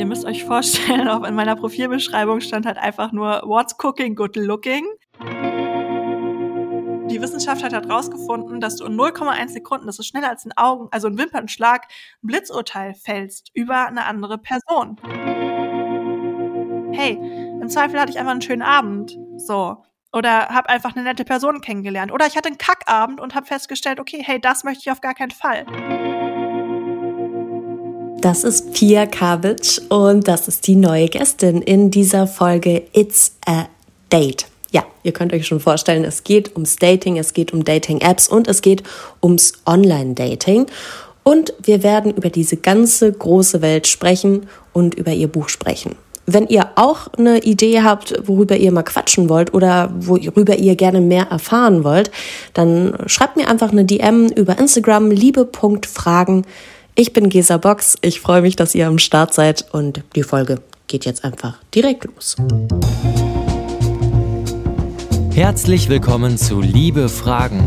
ihr müsst euch vorstellen, auch in meiner Profilbeschreibung stand halt einfach nur What's cooking, good looking. Die Wissenschaft hat herausgefunden, dass du in 0,1 Sekunden, das ist schneller als ein Augen, also ein Wimpernschlag, ein Blitzurteil fällst über eine andere Person. Hey, im Zweifel hatte ich einfach einen schönen Abend. So. Oder habe einfach eine nette Person kennengelernt. Oder ich hatte einen Kackabend und habe festgestellt, okay, hey, das möchte ich auf gar keinen Fall. Das ist Pia Kavic und das ist die neue Gästin in dieser Folge It's a Date. Ja, ihr könnt euch schon vorstellen, es geht ums Dating, es geht um Dating-Apps und es geht ums Online-Dating. Und wir werden über diese ganze große Welt sprechen und über ihr Buch sprechen. Wenn ihr auch eine Idee habt, worüber ihr mal quatschen wollt oder worüber ihr gerne mehr erfahren wollt, dann schreibt mir einfach eine DM über Instagram liebe.fragen. Ich bin Gesa Box. Ich freue mich, dass ihr am Start seid und die Folge geht jetzt einfach direkt los. Herzlich willkommen zu Liebe Fragen.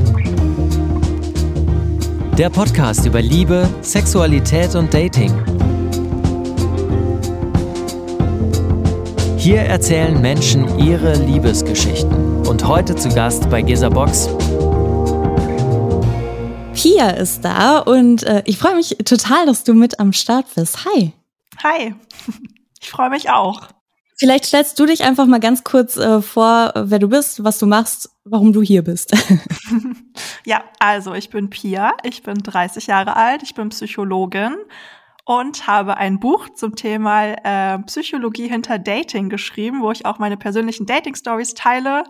Der Podcast über Liebe, Sexualität und Dating. Hier erzählen Menschen ihre Liebesgeschichten. Und heute zu Gast bei Gesa Box. Pia ist da und äh, ich freue mich total, dass du mit am Start bist. Hi. Hi. Ich freue mich auch. Vielleicht stellst du dich einfach mal ganz kurz äh, vor, wer du bist, was du machst, warum du hier bist. ja, also ich bin Pia, ich bin 30 Jahre alt, ich bin Psychologin und habe ein Buch zum Thema äh, Psychologie hinter Dating geschrieben, wo ich auch meine persönlichen Dating-Stories teile.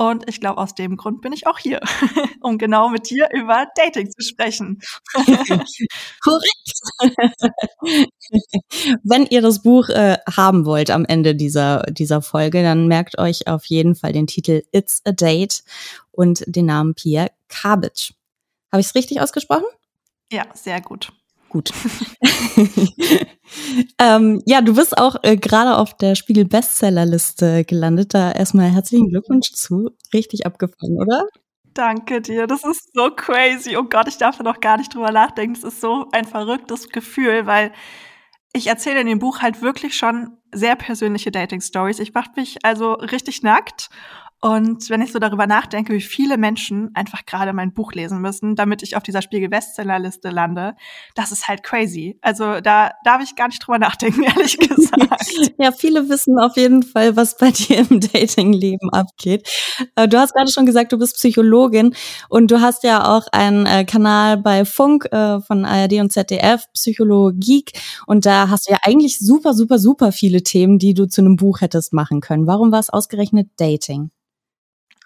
Und ich glaube, aus dem Grund bin ich auch hier, um genau mit dir über Dating zu sprechen. Korrekt. Wenn ihr das Buch äh, haben wollt am Ende dieser, dieser Folge, dann merkt euch auf jeden Fall den Titel It's a Date und den Namen Pierre Kabic. Habe ich es richtig ausgesprochen? Ja, sehr gut. Gut. Ähm, ja, du bist auch äh, gerade auf der Spiegel Bestsellerliste gelandet. Da erstmal herzlichen Glückwunsch zu. Richtig abgefangen, oder? Danke dir. Das ist so crazy. Oh Gott, ich darf da noch gar nicht drüber nachdenken. Das ist so ein verrücktes Gefühl, weil ich erzähle in dem Buch halt wirklich schon sehr persönliche Dating-Stories. Ich mache mich also richtig nackt und wenn ich so darüber nachdenke, wie viele Menschen einfach gerade mein Buch lesen müssen, damit ich auf dieser Spiegel-Bestsellerliste lande, das ist halt crazy. Also da darf ich gar nicht drüber nachdenken, ehrlich gesagt. ja, viele wissen auf jeden Fall, was bei dir im Datingleben abgeht. Äh, du hast gerade schon gesagt, du bist Psychologin und du hast ja auch einen äh, Kanal bei Funk äh, von ARD und ZDF, Psychologie. Und da hast du ja eigentlich super, super, super viele Themen, die du zu einem Buch hättest machen können. Warum war es ausgerechnet Dating?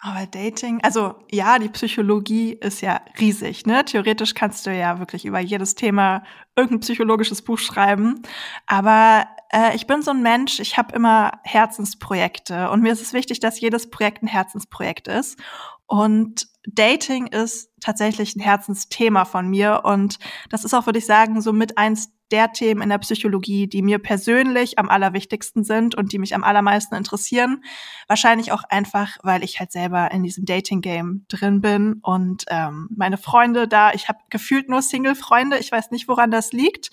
Aber Dating, also ja, die Psychologie ist ja riesig, ne? Theoretisch kannst du ja wirklich über jedes Thema irgendein psychologisches Buch schreiben. Aber äh, ich bin so ein Mensch, ich habe immer Herzensprojekte und mir ist es wichtig, dass jedes Projekt ein Herzensprojekt ist. Und Dating ist tatsächlich ein Herzensthema von mir und das ist auch, würde ich sagen, so mit eins der Themen in der Psychologie, die mir persönlich am allerwichtigsten sind und die mich am allermeisten interessieren. Wahrscheinlich auch einfach, weil ich halt selber in diesem Dating-Game drin bin und ähm, meine Freunde da, ich habe gefühlt nur Single-Freunde, ich weiß nicht, woran das liegt.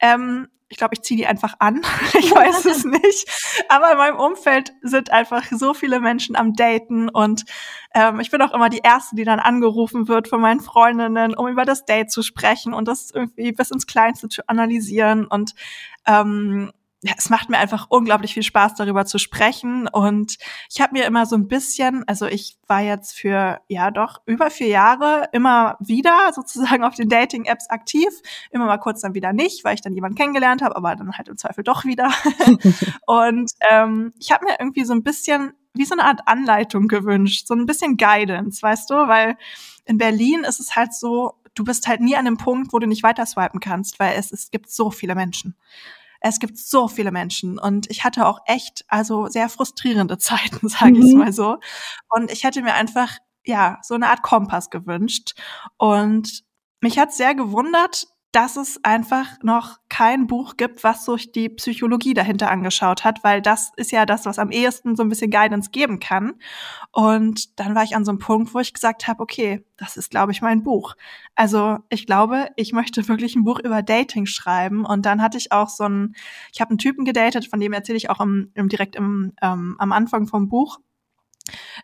Ähm, ich glaube, ich ziehe die einfach an. ich weiß es nicht. Aber in meinem Umfeld sind einfach so viele Menschen am Daten und ähm, ich bin auch immer die Erste, die dann angerufen wird von meinen Freundinnen, um über das Date zu sprechen und das irgendwie bis ins Kleinste zu analysieren. Und ähm, ja, es macht mir einfach unglaublich viel Spaß, darüber zu sprechen. Und ich habe mir immer so ein bisschen, also ich war jetzt für ja doch über vier Jahre immer wieder sozusagen auf den Dating-Apps aktiv, immer mal kurz dann wieder nicht, weil ich dann jemanden kennengelernt habe, aber dann halt im Zweifel doch wieder. und ähm, ich habe mir irgendwie so ein bisschen wie so eine Art Anleitung gewünscht, so ein bisschen Guidance, weißt du, weil in Berlin ist es halt so, du bist halt nie an dem Punkt, wo du nicht weiter swipen kannst, weil es, es gibt so viele Menschen. Es gibt so viele Menschen und ich hatte auch echt, also sehr frustrierende Zeiten, sage mhm. ich mal so. Und ich hätte mir einfach, ja, so eine Art Kompass gewünscht. Und mich hat sehr gewundert, dass es einfach noch kein Buch gibt, was sich die Psychologie dahinter angeschaut hat, weil das ist ja das, was am ehesten so ein bisschen Guidance geben kann. Und dann war ich an so einem Punkt, wo ich gesagt habe, okay, das ist, glaube ich, mein Buch. Also ich glaube, ich möchte wirklich ein Buch über Dating schreiben. Und dann hatte ich auch so einen, ich habe einen Typen gedatet, von dem erzähle ich auch im, im direkt im, ähm, am Anfang vom Buch.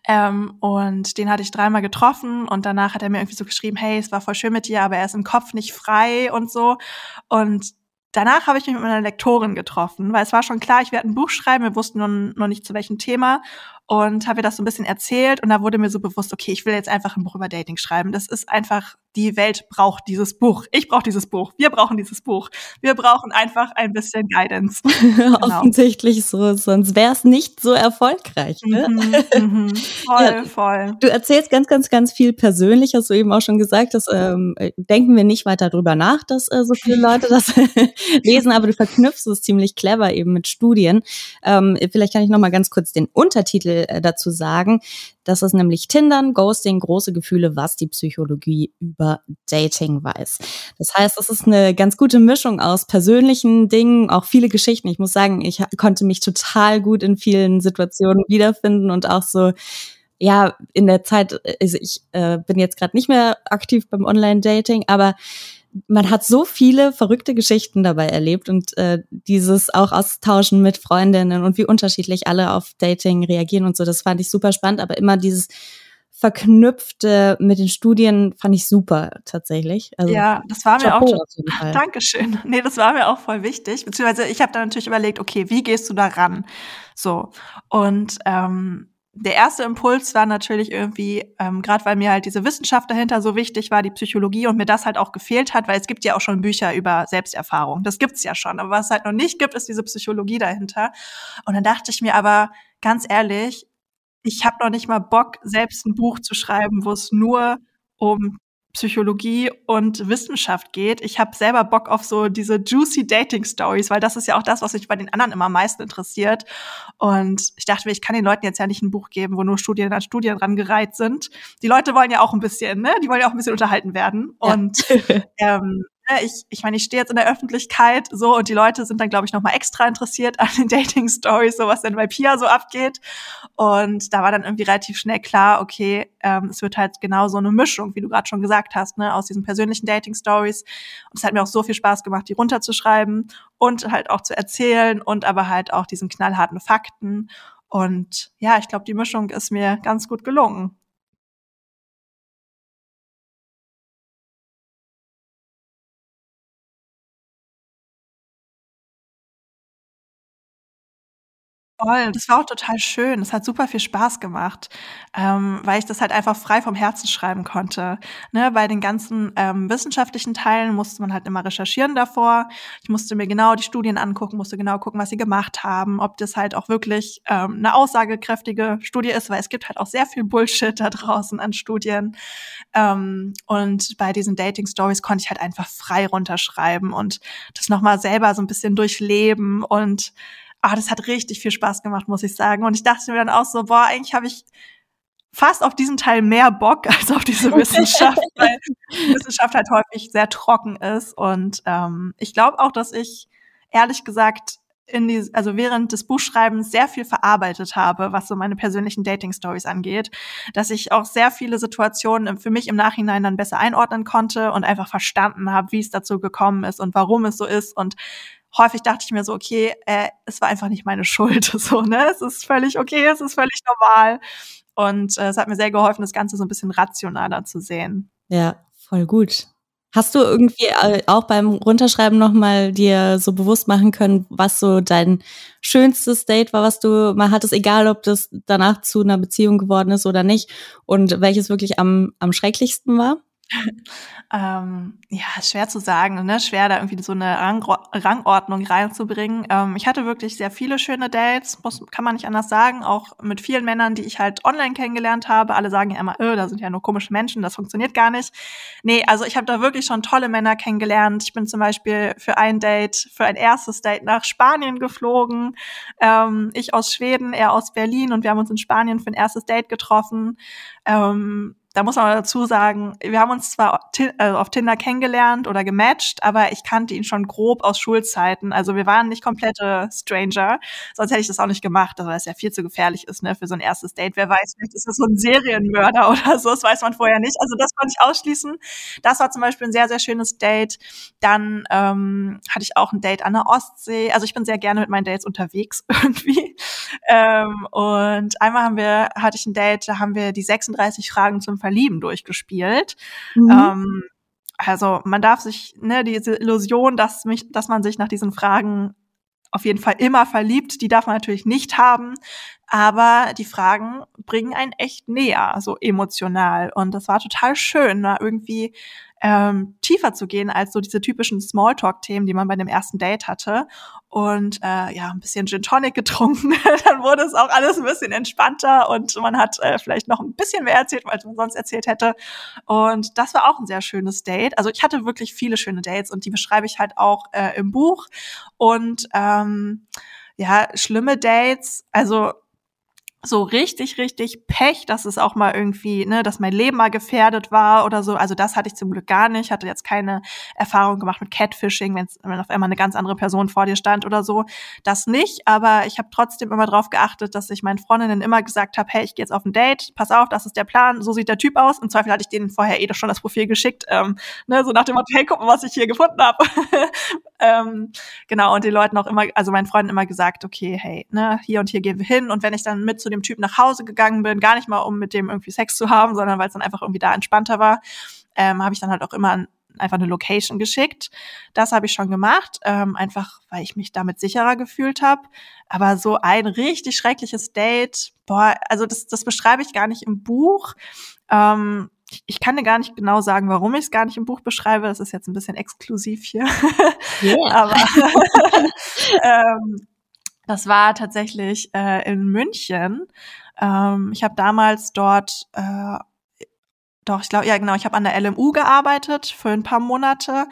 Ähm, und den hatte ich dreimal getroffen und danach hat er mir irgendwie so geschrieben, hey, es war voll schön mit dir, aber er ist im Kopf nicht frei und so. Und danach habe ich mich mit meiner Lektorin getroffen, weil es war schon klar, ich werde ein Buch schreiben, wir wussten noch, noch nicht zu welchem Thema und habe ihr das so ein bisschen erzählt und da wurde mir so bewusst, okay, ich will jetzt einfach ein Buch über Dating schreiben. Das ist einfach, die Welt braucht dieses Buch. Ich brauche dieses Buch. Wir brauchen dieses Buch. Wir brauchen einfach ein bisschen Guidance. genau. Offensichtlich so, sonst wäre es nicht so erfolgreich. Ne? Mhm, mhm. Voll, ja, voll. Du erzählst ganz, ganz, ganz viel persönlich, hast du eben auch schon gesagt, dass ähm, denken wir nicht weiter drüber nach, dass äh, so viele Leute das lesen, aber du verknüpfst es ziemlich clever eben mit Studien. Ähm, vielleicht kann ich noch mal ganz kurz den Untertitel äh, dazu sagen. Das ist nämlich Tindern, Ghosting, große Gefühle, was die Psychologie über Dating weiß. Das heißt, es ist eine ganz gute Mischung aus persönlichen Dingen, auch viele Geschichten. Ich muss sagen, ich konnte mich total gut in vielen Situationen wiederfinden und auch so ja, in der Zeit, also ich äh, bin jetzt gerade nicht mehr aktiv beim Online-Dating, aber man hat so viele verrückte Geschichten dabei erlebt und äh, dieses auch austauschen mit Freundinnen und wie unterschiedlich alle auf Dating reagieren und so, das fand ich super spannend, aber immer dieses verknüpfte mit den Studien fand ich super tatsächlich. Also, ja, das war mir auch. Dankeschön. Nee, das war mir auch voll wichtig. Beziehungsweise ich habe dann natürlich überlegt, okay, wie gehst du da ran? So und ähm, der erste Impuls war natürlich irgendwie, ähm, gerade weil mir halt diese Wissenschaft dahinter so wichtig war, die Psychologie und mir das halt auch gefehlt hat, weil es gibt ja auch schon Bücher über Selbsterfahrung. Das gibt's ja schon. Aber was es halt noch nicht gibt, ist diese Psychologie dahinter. Und dann dachte ich mir aber, ganz ehrlich, ich habe noch nicht mal Bock, selbst ein Buch zu schreiben, wo es nur um Psychologie und Wissenschaft geht. Ich habe selber Bock auf so diese juicy Dating Stories, weil das ist ja auch das, was mich bei den anderen immer am meisten interessiert. Und ich dachte mir, ich kann den Leuten jetzt ja nicht ein Buch geben, wo nur Studien an Studien rangereiht sind. Die Leute wollen ja auch ein bisschen, ne? Die wollen ja auch ein bisschen unterhalten werden. Ja. Und ähm, ich, ich meine, ich stehe jetzt in der Öffentlichkeit so und die Leute sind dann, glaube ich, noch mal extra interessiert an den Dating-Stories, so was denn bei Pia so abgeht. Und da war dann irgendwie relativ schnell klar, okay, ähm, es wird halt genau so eine Mischung, wie du gerade schon gesagt hast, ne, aus diesen persönlichen Dating-Stories. Und es hat mir auch so viel Spaß gemacht, die runterzuschreiben und halt auch zu erzählen und aber halt auch diesen knallharten Fakten. Und ja, ich glaube, die Mischung ist mir ganz gut gelungen. Voll, das war auch total schön. Es hat super viel Spaß gemacht, ähm, weil ich das halt einfach frei vom Herzen schreiben konnte. Ne, bei den ganzen ähm, wissenschaftlichen Teilen musste man halt immer recherchieren davor. Ich musste mir genau die Studien angucken, musste genau gucken, was sie gemacht haben, ob das halt auch wirklich ähm, eine aussagekräftige Studie ist, weil es gibt halt auch sehr viel Bullshit da draußen an Studien. Ähm, und bei diesen Dating Stories konnte ich halt einfach frei runterschreiben und das nochmal selber so ein bisschen durchleben und ah, das hat richtig viel Spaß gemacht, muss ich sagen. Und ich dachte mir dann auch so, boah, eigentlich habe ich fast auf diesen Teil mehr Bock als auf diese Wissenschaft, weil Wissenschaft halt häufig sehr trocken ist. Und ähm, ich glaube auch, dass ich ehrlich gesagt in die, also während des Buchschreibens sehr viel verarbeitet habe, was so meine persönlichen Dating-Stories angeht, dass ich auch sehr viele Situationen für mich im Nachhinein dann besser einordnen konnte und einfach verstanden habe, wie es dazu gekommen ist und warum es so ist und häufig dachte ich mir so, okay, äh, es war einfach nicht meine Schuld. So, ne? Es ist völlig okay, es ist völlig normal. Und äh, es hat mir sehr geholfen, das Ganze so ein bisschen rationaler zu sehen. Ja, voll gut. Hast du irgendwie äh, auch beim Runterschreiben nochmal dir so bewusst machen können, was so dein schönstes Date war, was du mal hattest, egal ob das danach zu einer Beziehung geworden ist oder nicht und welches wirklich am, am schrecklichsten war? Ähm, ja, schwer zu sagen, ne? Schwer da irgendwie so eine Rang Rangordnung reinzubringen. Ähm, ich hatte wirklich sehr viele schöne Dates, muss, kann man nicht anders sagen, auch mit vielen Männern, die ich halt online kennengelernt habe. Alle sagen ja immer, öh, da sind ja nur komische Menschen, das funktioniert gar nicht. Nee, also ich habe da wirklich schon tolle Männer kennengelernt. Ich bin zum Beispiel für ein Date, für ein erstes Date nach Spanien geflogen. Ähm, ich aus Schweden, er aus Berlin und wir haben uns in Spanien für ein erstes Date getroffen. Ähm, da muss man dazu sagen, wir haben uns zwar also auf Tinder kennengelernt oder gematcht, aber ich kannte ihn schon grob aus Schulzeiten. Also wir waren nicht komplette Stranger, sonst hätte ich das auch nicht gemacht, weil es ja viel zu gefährlich ist, ne, für so ein erstes Date. Wer weiß, vielleicht ist das so ein Serienmörder oder so, das weiß man vorher nicht. Also das konnte ich ausschließen. Das war zum Beispiel ein sehr, sehr schönes Date. Dann ähm, hatte ich auch ein Date an der Ostsee. Also ich bin sehr gerne mit meinen Dates unterwegs irgendwie. Ähm, und einmal haben wir, hatte ich ein Date, da haben wir die 36 Fragen zum Verlieben durchgespielt. Mhm. Ähm, also man darf sich, ne, diese Illusion, dass mich, dass man sich nach diesen Fragen auf jeden Fall immer verliebt, die darf man natürlich nicht haben. Aber die Fragen bringen einen echt näher, so emotional. Und das war total schön, da irgendwie ähm, tiefer zu gehen als so diese typischen Smalltalk-Themen, die man bei dem ersten Date hatte. Und äh, ja, ein bisschen Gin Tonic getrunken. Dann wurde es auch alles ein bisschen entspannter und man hat äh, vielleicht noch ein bisschen mehr erzählt, als man sonst erzählt hätte. Und das war auch ein sehr schönes Date. Also ich hatte wirklich viele schöne Dates und die beschreibe ich halt auch äh, im Buch. Und ähm, ja, schlimme Dates, also so richtig, richtig Pech, dass es auch mal irgendwie, ne, dass mein Leben mal gefährdet war oder so. Also das hatte ich zum Glück gar nicht. Hatte jetzt keine Erfahrung gemacht mit Catfishing, wenn auf einmal eine ganz andere Person vor dir stand oder so. Das nicht, aber ich habe trotzdem immer darauf geachtet, dass ich meinen Freundinnen immer gesagt habe, hey, ich gehe jetzt auf ein Date, pass auf, das ist der Plan, so sieht der Typ aus. Im Zweifel hatte ich denen vorher eh doch schon das Profil geschickt, ähm, ne, so nach dem Motto, hey, guck mal, was ich hier gefunden habe. ähm, genau, und den Leuten auch immer, also meinen Freunden immer gesagt, okay, hey, ne, hier und hier gehen wir hin. Und wenn ich dann mit zu dem Typ nach Hause gegangen bin, gar nicht mal, um mit dem irgendwie Sex zu haben, sondern weil es dann einfach irgendwie da entspannter war, ähm, habe ich dann halt auch immer einfach eine Location geschickt. Das habe ich schon gemacht, ähm, einfach weil ich mich damit sicherer gefühlt habe. Aber so ein richtig schreckliches Date, boah, also das, das beschreibe ich gar nicht im Buch. Ähm, ich kann dir gar nicht genau sagen, warum ich es gar nicht im Buch beschreibe. Das ist jetzt ein bisschen exklusiv hier. Yeah. Aber ähm, das war tatsächlich äh, in München. Ähm, ich habe damals dort, äh, doch, ich glaube, ja genau, ich habe an der LMU gearbeitet für ein paar Monate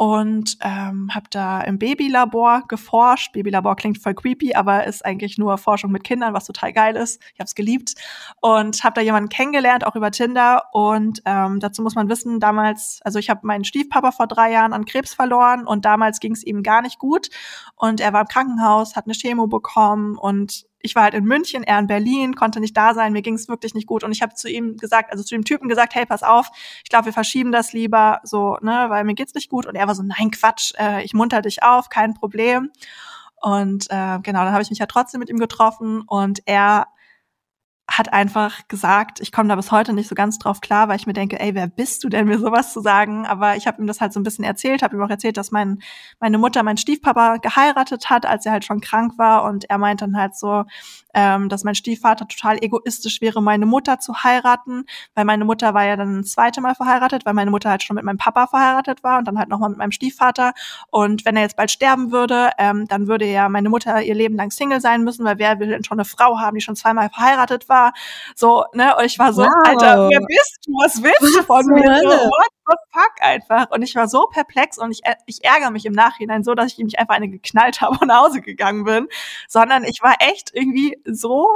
und ähm, habe da im Babylabor geforscht. Babylabor klingt voll creepy, aber ist eigentlich nur Forschung mit Kindern, was total geil ist. Ich habe es geliebt und habe da jemanden kennengelernt, auch über Tinder. Und ähm, dazu muss man wissen, damals, also ich habe meinen Stiefpapa vor drei Jahren an Krebs verloren und damals ging es ihm gar nicht gut. Und er war im Krankenhaus, hat eine Chemo bekommen und ich war halt in München, er in Berlin, konnte nicht da sein, mir ging es wirklich nicht gut und ich habe zu ihm gesagt, also zu dem Typen gesagt, hey, pass auf, ich glaube, wir verschieben das lieber, so, ne, weil mir geht's nicht gut und er war so, nein, Quatsch, äh, ich munter dich auf, kein Problem. Und äh, genau, dann habe ich mich ja trotzdem mit ihm getroffen und er hat einfach gesagt, ich komme da bis heute nicht so ganz drauf klar, weil ich mir denke, ey, wer bist du denn, mir sowas zu sagen? Aber ich habe ihm das halt so ein bisschen erzählt, habe ihm auch erzählt, dass mein, meine Mutter meinen Stiefpapa geheiratet hat, als er halt schon krank war. Und er meint dann halt so, ähm, dass mein Stiefvater total egoistisch wäre, meine Mutter zu heiraten, weil meine Mutter war ja dann ein zweites Mal verheiratet, weil meine Mutter halt schon mit meinem Papa verheiratet war und dann halt nochmal mit meinem Stiefvater. Und wenn er jetzt bald sterben würde, ähm, dann würde ja meine Mutter ihr Leben lang Single sein müssen, weil wer will denn schon eine Frau haben, die schon zweimal verheiratet war? So, ne? Und ich war so, wow. Alter, wer bist du? Was willst du von mir? So, what the fuck einfach? Und ich war so perplex und ich, ich ärgere mich im Nachhinein so, dass ich ihm nicht einfach eine geknallt habe und nach Hause gegangen bin, sondern ich war echt irgendwie so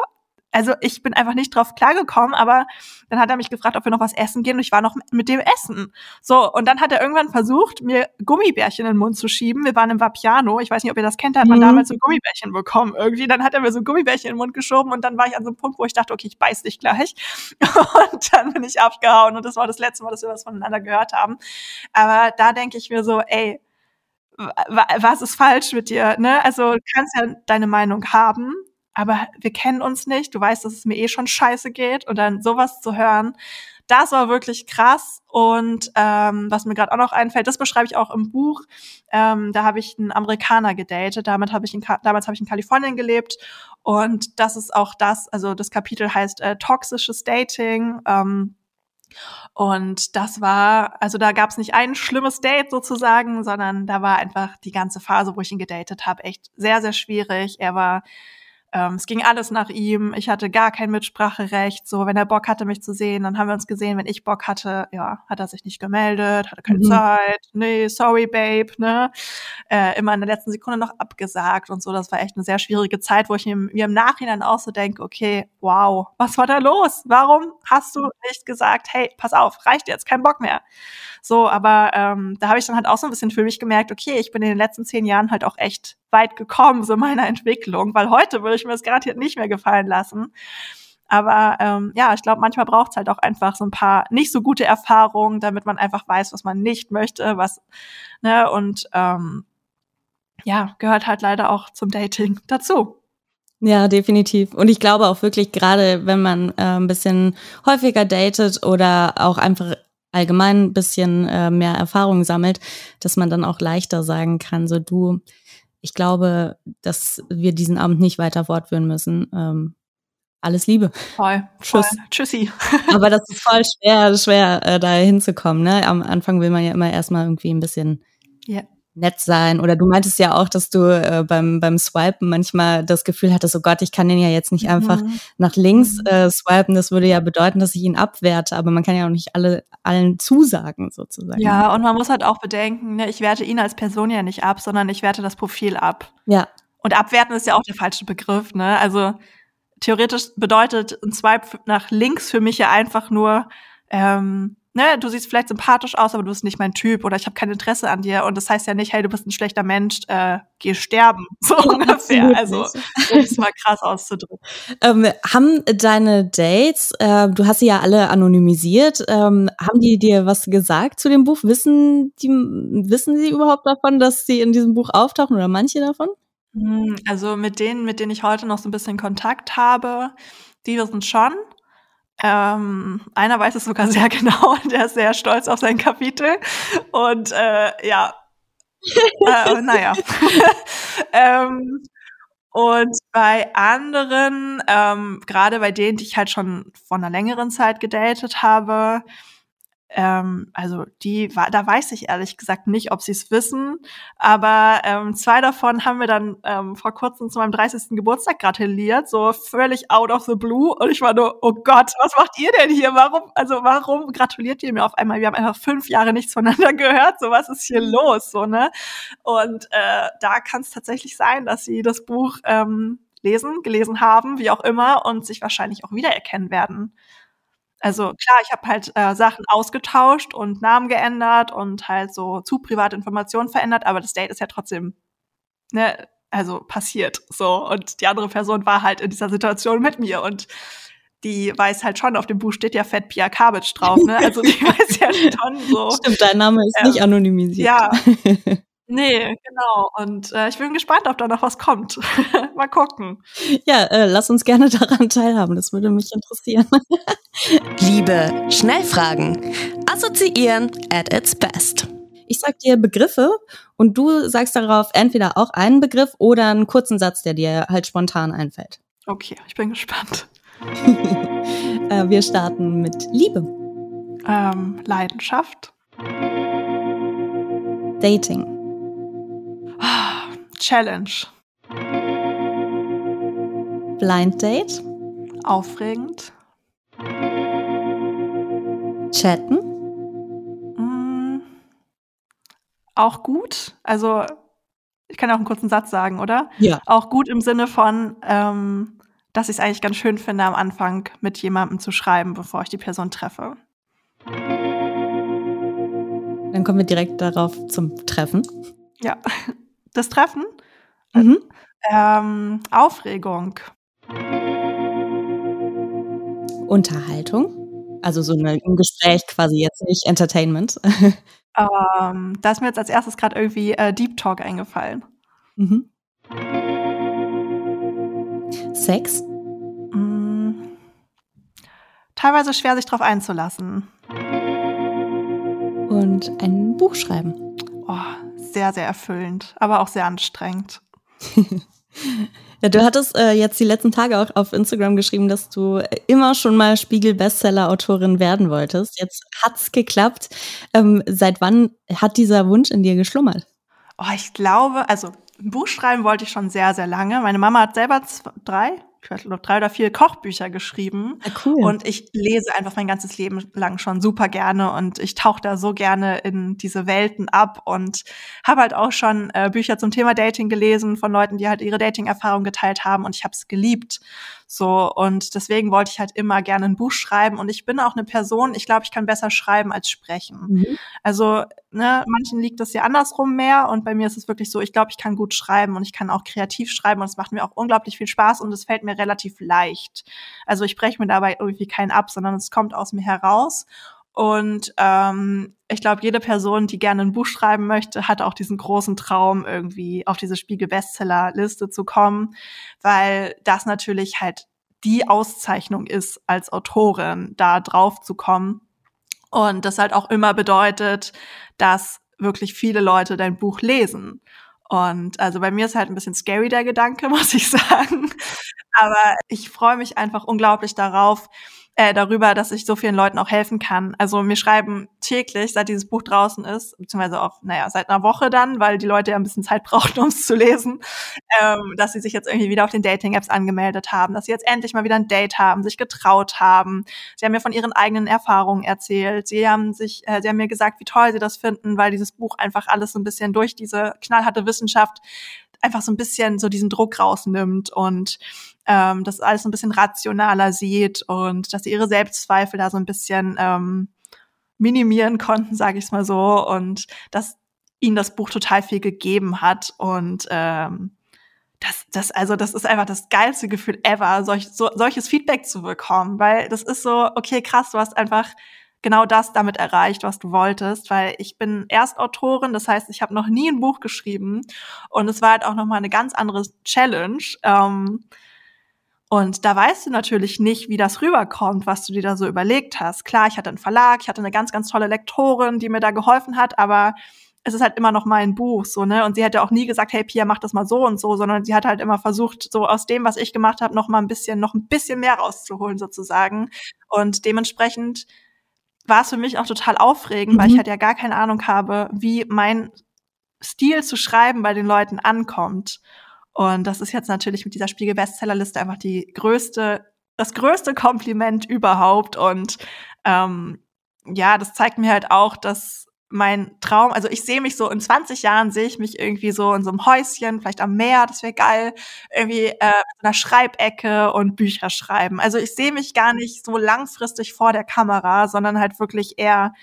also ich bin einfach nicht drauf klargekommen, aber dann hat er mich gefragt, ob wir noch was essen gehen und ich war noch mit dem Essen. So, und dann hat er irgendwann versucht, mir Gummibärchen in den Mund zu schieben. Wir waren im Vapiano, ich weiß nicht, ob ihr das kennt, da hat man mhm. damals so Gummibärchen bekommen irgendwie. Dann hat er mir so Gummibärchen in den Mund geschoben und dann war ich an so einem Punkt, wo ich dachte, okay, ich beiß dich gleich. Und dann bin ich abgehauen und das war das letzte Mal, dass wir was voneinander gehört haben. Aber da denke ich mir so, ey, was ist falsch mit dir? Ne? Also du kannst ja deine Meinung haben, aber wir kennen uns nicht. Du weißt, dass es mir eh schon scheiße geht und dann sowas zu hören, das war wirklich krass. Und ähm, was mir gerade auch noch einfällt, das beschreibe ich auch im Buch. Ähm, da habe ich einen Amerikaner gedatet. Damit habe ich in damals habe ich in Kalifornien gelebt und das ist auch das. Also das Kapitel heißt äh, toxisches Dating. Ähm, und das war, also da gab es nicht ein schlimmes Date sozusagen, sondern da war einfach die ganze Phase, wo ich ihn gedatet habe, echt sehr, sehr schwierig. Er war ähm, es ging alles nach ihm. Ich hatte gar kein Mitspracherecht. So, wenn er Bock hatte, mich zu sehen, dann haben wir uns gesehen. Wenn ich Bock hatte, ja, hat er sich nicht gemeldet, hatte keine mhm. Zeit. Nee, sorry, Babe, ne? Äh, immer in der letzten Sekunde noch abgesagt und so. Das war echt eine sehr schwierige Zeit, wo ich mir, mir im Nachhinein auch so denke, okay, wow, was war da los? Warum hast du nicht gesagt, hey, pass auf, reicht jetzt, kein Bock mehr? So, aber ähm, da habe ich dann halt auch so ein bisschen für mich gemerkt, okay, ich bin in den letzten zehn Jahren halt auch echt weit gekommen, so in meiner Entwicklung, weil heute würde ich mir das garantiert nicht mehr gefallen lassen. Aber ähm, ja, ich glaube, manchmal braucht es halt auch einfach so ein paar nicht so gute Erfahrungen, damit man einfach weiß, was man nicht möchte, was, ne, und ähm, ja, gehört halt leider auch zum Dating dazu. Ja, definitiv. Und ich glaube auch wirklich, gerade wenn man äh, ein bisschen häufiger datet oder auch einfach allgemein ein bisschen äh, mehr Erfahrung sammelt, dass man dann auch leichter sagen kann, so du, ich glaube, dass wir diesen Abend nicht weiter fortführen müssen. Ähm, alles Liebe. Voll. Tschüss. Voll. Tschüssi. Aber das ist voll schwer, schwer, äh, da hinzukommen. Ne? Am Anfang will man ja immer erstmal irgendwie ein bisschen yeah nett sein. Oder du meintest ja auch, dass du äh, beim, beim Swipen manchmal das Gefühl hattest, oh Gott, ich kann den ja jetzt nicht einfach mhm. nach links mhm. äh, swipen. Das würde ja bedeuten, dass ich ihn abwerte, aber man kann ja auch nicht alle allen zusagen, sozusagen. Ja, und man muss halt auch bedenken, ne, ich werte ihn als Person ja nicht ab, sondern ich werte das Profil ab. Ja. Und abwerten ist ja auch der falsche Begriff, ne? Also theoretisch bedeutet ein Swipe nach links für mich ja einfach nur, ähm, ne, du siehst vielleicht sympathisch aus, aber du bist nicht mein Typ oder ich habe kein Interesse an dir und das heißt ja nicht, hey, du bist ein schlechter Mensch, äh, geh sterben, so ungefähr. Also, um es mal krass auszudrücken. Ähm, haben deine Dates, äh, du hast sie ja alle anonymisiert, ähm, haben die dir was gesagt zu dem Buch? Wissen die, wissen sie überhaupt davon, dass sie in diesem Buch auftauchen oder manche davon? Hm, also mit denen, mit denen ich heute noch so ein bisschen Kontakt habe, die wissen schon. Ähm, einer weiß es sogar sehr genau, der ist sehr stolz auf sein Kapitel. Und äh, ja, äh, naja. ähm, und bei anderen, ähm, gerade bei denen, die ich halt schon vor einer längeren Zeit gedatet habe, ähm, also die, da weiß ich ehrlich gesagt nicht, ob sie es wissen. Aber ähm, zwei davon haben wir dann ähm, vor kurzem zu meinem 30. Geburtstag gratuliert, so völlig out of the blue. Und ich war nur, oh Gott, was macht ihr denn hier? Warum, also warum gratuliert ihr mir auf einmal? Wir haben einfach fünf Jahre nichts voneinander gehört. So, was ist hier los? So, ne? Und äh, da kann es tatsächlich sein, dass sie das Buch ähm, lesen, gelesen haben, wie auch immer, und sich wahrscheinlich auch wiedererkennen werden. Also klar, ich habe halt äh, Sachen ausgetauscht und Namen geändert und halt so zu private Informationen verändert, aber das Date ist ja trotzdem, ne, also passiert so. Und die andere Person war halt in dieser Situation mit mir und die weiß halt schon, auf dem Buch steht ja Fett Pia Kabic drauf, ne? Also die weiß ja schon so. Stimmt, dein Name ist ähm, nicht anonymisiert. Ja. Nee, genau. Und äh, ich bin gespannt, ob da noch was kommt. Mal gucken. Ja, äh, lass uns gerne daran teilhaben. Das würde mich interessieren. Liebe Schnellfragen. Assoziieren at its best. Ich sag dir Begriffe und du sagst darauf entweder auch einen Begriff oder einen kurzen Satz, der dir halt spontan einfällt. Okay, ich bin gespannt. äh, wir starten mit Liebe. Ähm, Leidenschaft. Dating. Challenge. Blind Date. Aufregend. Chatten. Mm, auch gut. Also, ich kann auch einen kurzen Satz sagen, oder? Ja. Auch gut im Sinne von, ähm, dass ich es eigentlich ganz schön finde, am Anfang mit jemandem zu schreiben, bevor ich die Person treffe. Dann kommen wir direkt darauf zum Treffen. Ja. Das Treffen? Mhm. Ähm, Aufregung. Unterhaltung. Also so ein Gespräch quasi jetzt nicht Entertainment. ähm, da ist mir jetzt als erstes gerade irgendwie äh, Deep Talk eingefallen. Mhm. Sex? Mm, teilweise schwer, sich darauf einzulassen. Und ein Buch schreiben. Oh, sehr, sehr erfüllend, aber auch sehr anstrengend. ja, du hattest äh, jetzt die letzten Tage auch auf Instagram geschrieben, dass du immer schon mal Spiegel-Bestseller-Autorin werden wolltest. Jetzt hat's geklappt. Ähm, seit wann hat dieser Wunsch in dir geschlummert? Oh, ich glaube, also ein Buch schreiben wollte ich schon sehr, sehr lange. Meine Mama hat selber zwei, drei, ich weiß noch, drei oder vier Kochbücher geschrieben. Ja, cool. Und ich lese einfach mein ganzes Leben lang schon super gerne und ich tauche da so gerne in diese Welten ab und habe halt auch schon äh, Bücher zum Thema Dating gelesen von Leuten, die halt ihre Dating-Erfahrung geteilt haben und ich habe es geliebt. So, und deswegen wollte ich halt immer gerne ein Buch schreiben. Und ich bin auch eine Person, ich glaube, ich kann besser schreiben als sprechen. Mhm. Also, ne, manchen liegt das ja andersrum mehr. Und bei mir ist es wirklich so, ich glaube, ich kann gut schreiben und ich kann auch kreativ schreiben. Und es macht mir auch unglaublich viel Spaß und es fällt mir relativ leicht. Also ich breche mir dabei irgendwie keinen ab, sondern es kommt aus mir heraus. Und ähm, ich glaube, jede Person, die gerne ein Buch schreiben möchte, hat auch diesen großen Traum, irgendwie auf diese Spiegel-Bestseller-Liste zu kommen, weil das natürlich halt die Auszeichnung ist, als Autorin da drauf zu kommen. Und das halt auch immer bedeutet, dass wirklich viele Leute dein Buch lesen. Und also bei mir ist halt ein bisschen scary der Gedanke, muss ich sagen. Aber ich freue mich einfach unglaublich darauf, äh, darüber, dass ich so vielen Leuten auch helfen kann. Also mir schreiben täglich, seit dieses Buch draußen ist, beziehungsweise auch, naja, seit einer Woche dann, weil die Leute ja ein bisschen Zeit brauchten, um es zu lesen, ähm, dass sie sich jetzt irgendwie wieder auf den Dating-Apps angemeldet haben, dass sie jetzt endlich mal wieder ein Date haben, sich getraut haben. Sie haben mir von ihren eigenen Erfahrungen erzählt. Sie haben sich, äh, sie haben mir gesagt, wie toll sie das finden, weil dieses Buch einfach alles so ein bisschen durch diese knallharte Wissenschaft einfach so ein bisschen so diesen Druck rausnimmt und ähm, das alles ein bisschen rationaler sieht und dass sie ihre Selbstzweifel da so ein bisschen ähm, minimieren konnten, sage ich mal so, und dass ihnen das Buch total viel gegeben hat und ähm, das, das, also das ist einfach das geilste Gefühl ever, solch, so, solches Feedback zu bekommen, weil das ist so, okay, krass, du hast einfach genau das damit erreicht, was du wolltest, weil ich bin Erstautorin, das heißt, ich habe noch nie ein Buch geschrieben und es war halt auch noch mal eine ganz andere Challenge. Ähm, und da weißt du natürlich nicht, wie das rüberkommt, was du dir da so überlegt hast. Klar, ich hatte einen Verlag, ich hatte eine ganz, ganz tolle Lektorin, die mir da geholfen hat, aber es ist halt immer noch mein Buch, so, ne? Und sie hätte auch nie gesagt, hey Pia, mach das mal so und so, sondern sie hat halt immer versucht, so aus dem, was ich gemacht habe, noch mal ein bisschen, noch ein bisschen mehr rauszuholen, sozusagen. Und dementsprechend war es für mich auch total aufregend, mhm. weil ich mhm. halt ja gar keine Ahnung habe, wie mein Stil zu schreiben bei den Leuten ankommt. Und das ist jetzt natürlich mit dieser Spiegel-Bestsellerliste einfach die größte, das größte Kompliment überhaupt. Und ähm, ja, das zeigt mir halt auch, dass mein Traum, also ich sehe mich so in 20 Jahren sehe ich mich irgendwie so in so einem Häuschen, vielleicht am Meer, das wäre geil, irgendwie äh, mit einer Schreibecke und Bücher schreiben. Also ich sehe mich gar nicht so langfristig vor der Kamera, sondern halt wirklich eher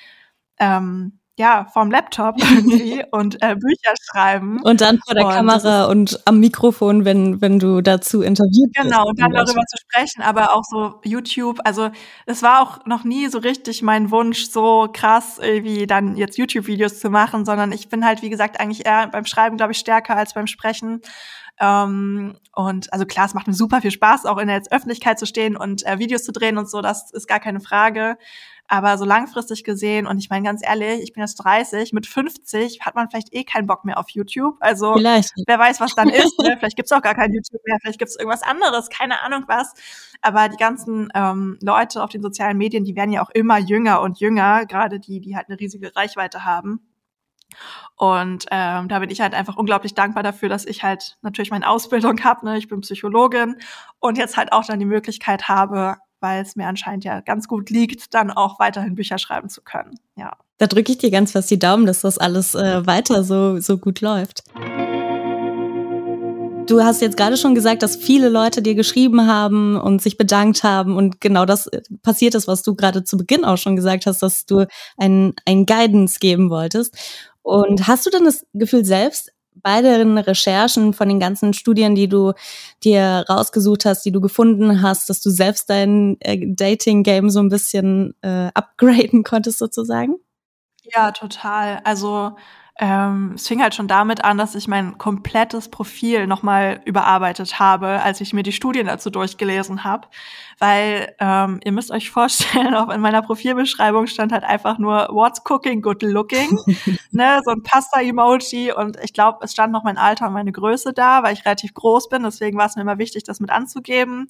ähm, ja, vom Laptop irgendwie und äh, Bücher schreiben. Und dann vor der und Kamera und am Mikrofon, wenn, wenn du dazu interviewt wirst. Genau, und dann darüber zu sprechen, aber auch so YouTube. Also es war auch noch nie so richtig mein Wunsch, so krass irgendwie dann jetzt YouTube-Videos zu machen, sondern ich bin halt, wie gesagt, eigentlich eher beim Schreiben, glaube ich, stärker als beim Sprechen. Ähm, und also klar, es macht mir super viel Spaß, auch in der Öffentlichkeit zu stehen und äh, Videos zu drehen und so, das ist gar keine Frage. Aber so langfristig gesehen, und ich meine ganz ehrlich, ich bin jetzt 30, mit 50 hat man vielleicht eh keinen Bock mehr auf YouTube. Also vielleicht. wer weiß, was dann ist. Ne? Vielleicht gibt's auch gar kein YouTube mehr, vielleicht gibt's irgendwas anderes, keine Ahnung was. Aber die ganzen ähm, Leute auf den sozialen Medien, die werden ja auch immer jünger und jünger, gerade die, die halt eine riesige Reichweite haben. Und ähm, da bin ich halt einfach unglaublich dankbar dafür, dass ich halt natürlich meine Ausbildung habe. Ne? Ich bin Psychologin und jetzt halt auch dann die Möglichkeit habe, weil es mir anscheinend ja ganz gut liegt, dann auch weiterhin Bücher schreiben zu können. Ja. Da drücke ich dir ganz fest die Daumen, dass das alles äh, weiter so, so gut läuft. Du hast jetzt gerade schon gesagt, dass viele Leute dir geschrieben haben und sich bedankt haben und genau das äh, passiert ist, was du gerade zu Beginn auch schon gesagt hast, dass du ein, ein Guidance geben wolltest. Und hast du denn das Gefühl selbst, bei den Recherchen von den ganzen Studien, die du dir rausgesucht hast, die du gefunden hast, dass du selbst dein äh, Dating-Game so ein bisschen äh, upgraden konntest sozusagen? Ja, total. Also ähm, es fing halt schon damit an, dass ich mein komplettes Profil nochmal überarbeitet habe, als ich mir die Studien dazu durchgelesen habe. Weil ähm, ihr müsst euch vorstellen, auch in meiner Profilbeschreibung stand halt einfach nur What's cooking, good looking. ne, so ein Pasta-Emoji und ich glaube, es stand noch mein Alter und meine Größe da, weil ich relativ groß bin. Deswegen war es mir immer wichtig, das mit anzugeben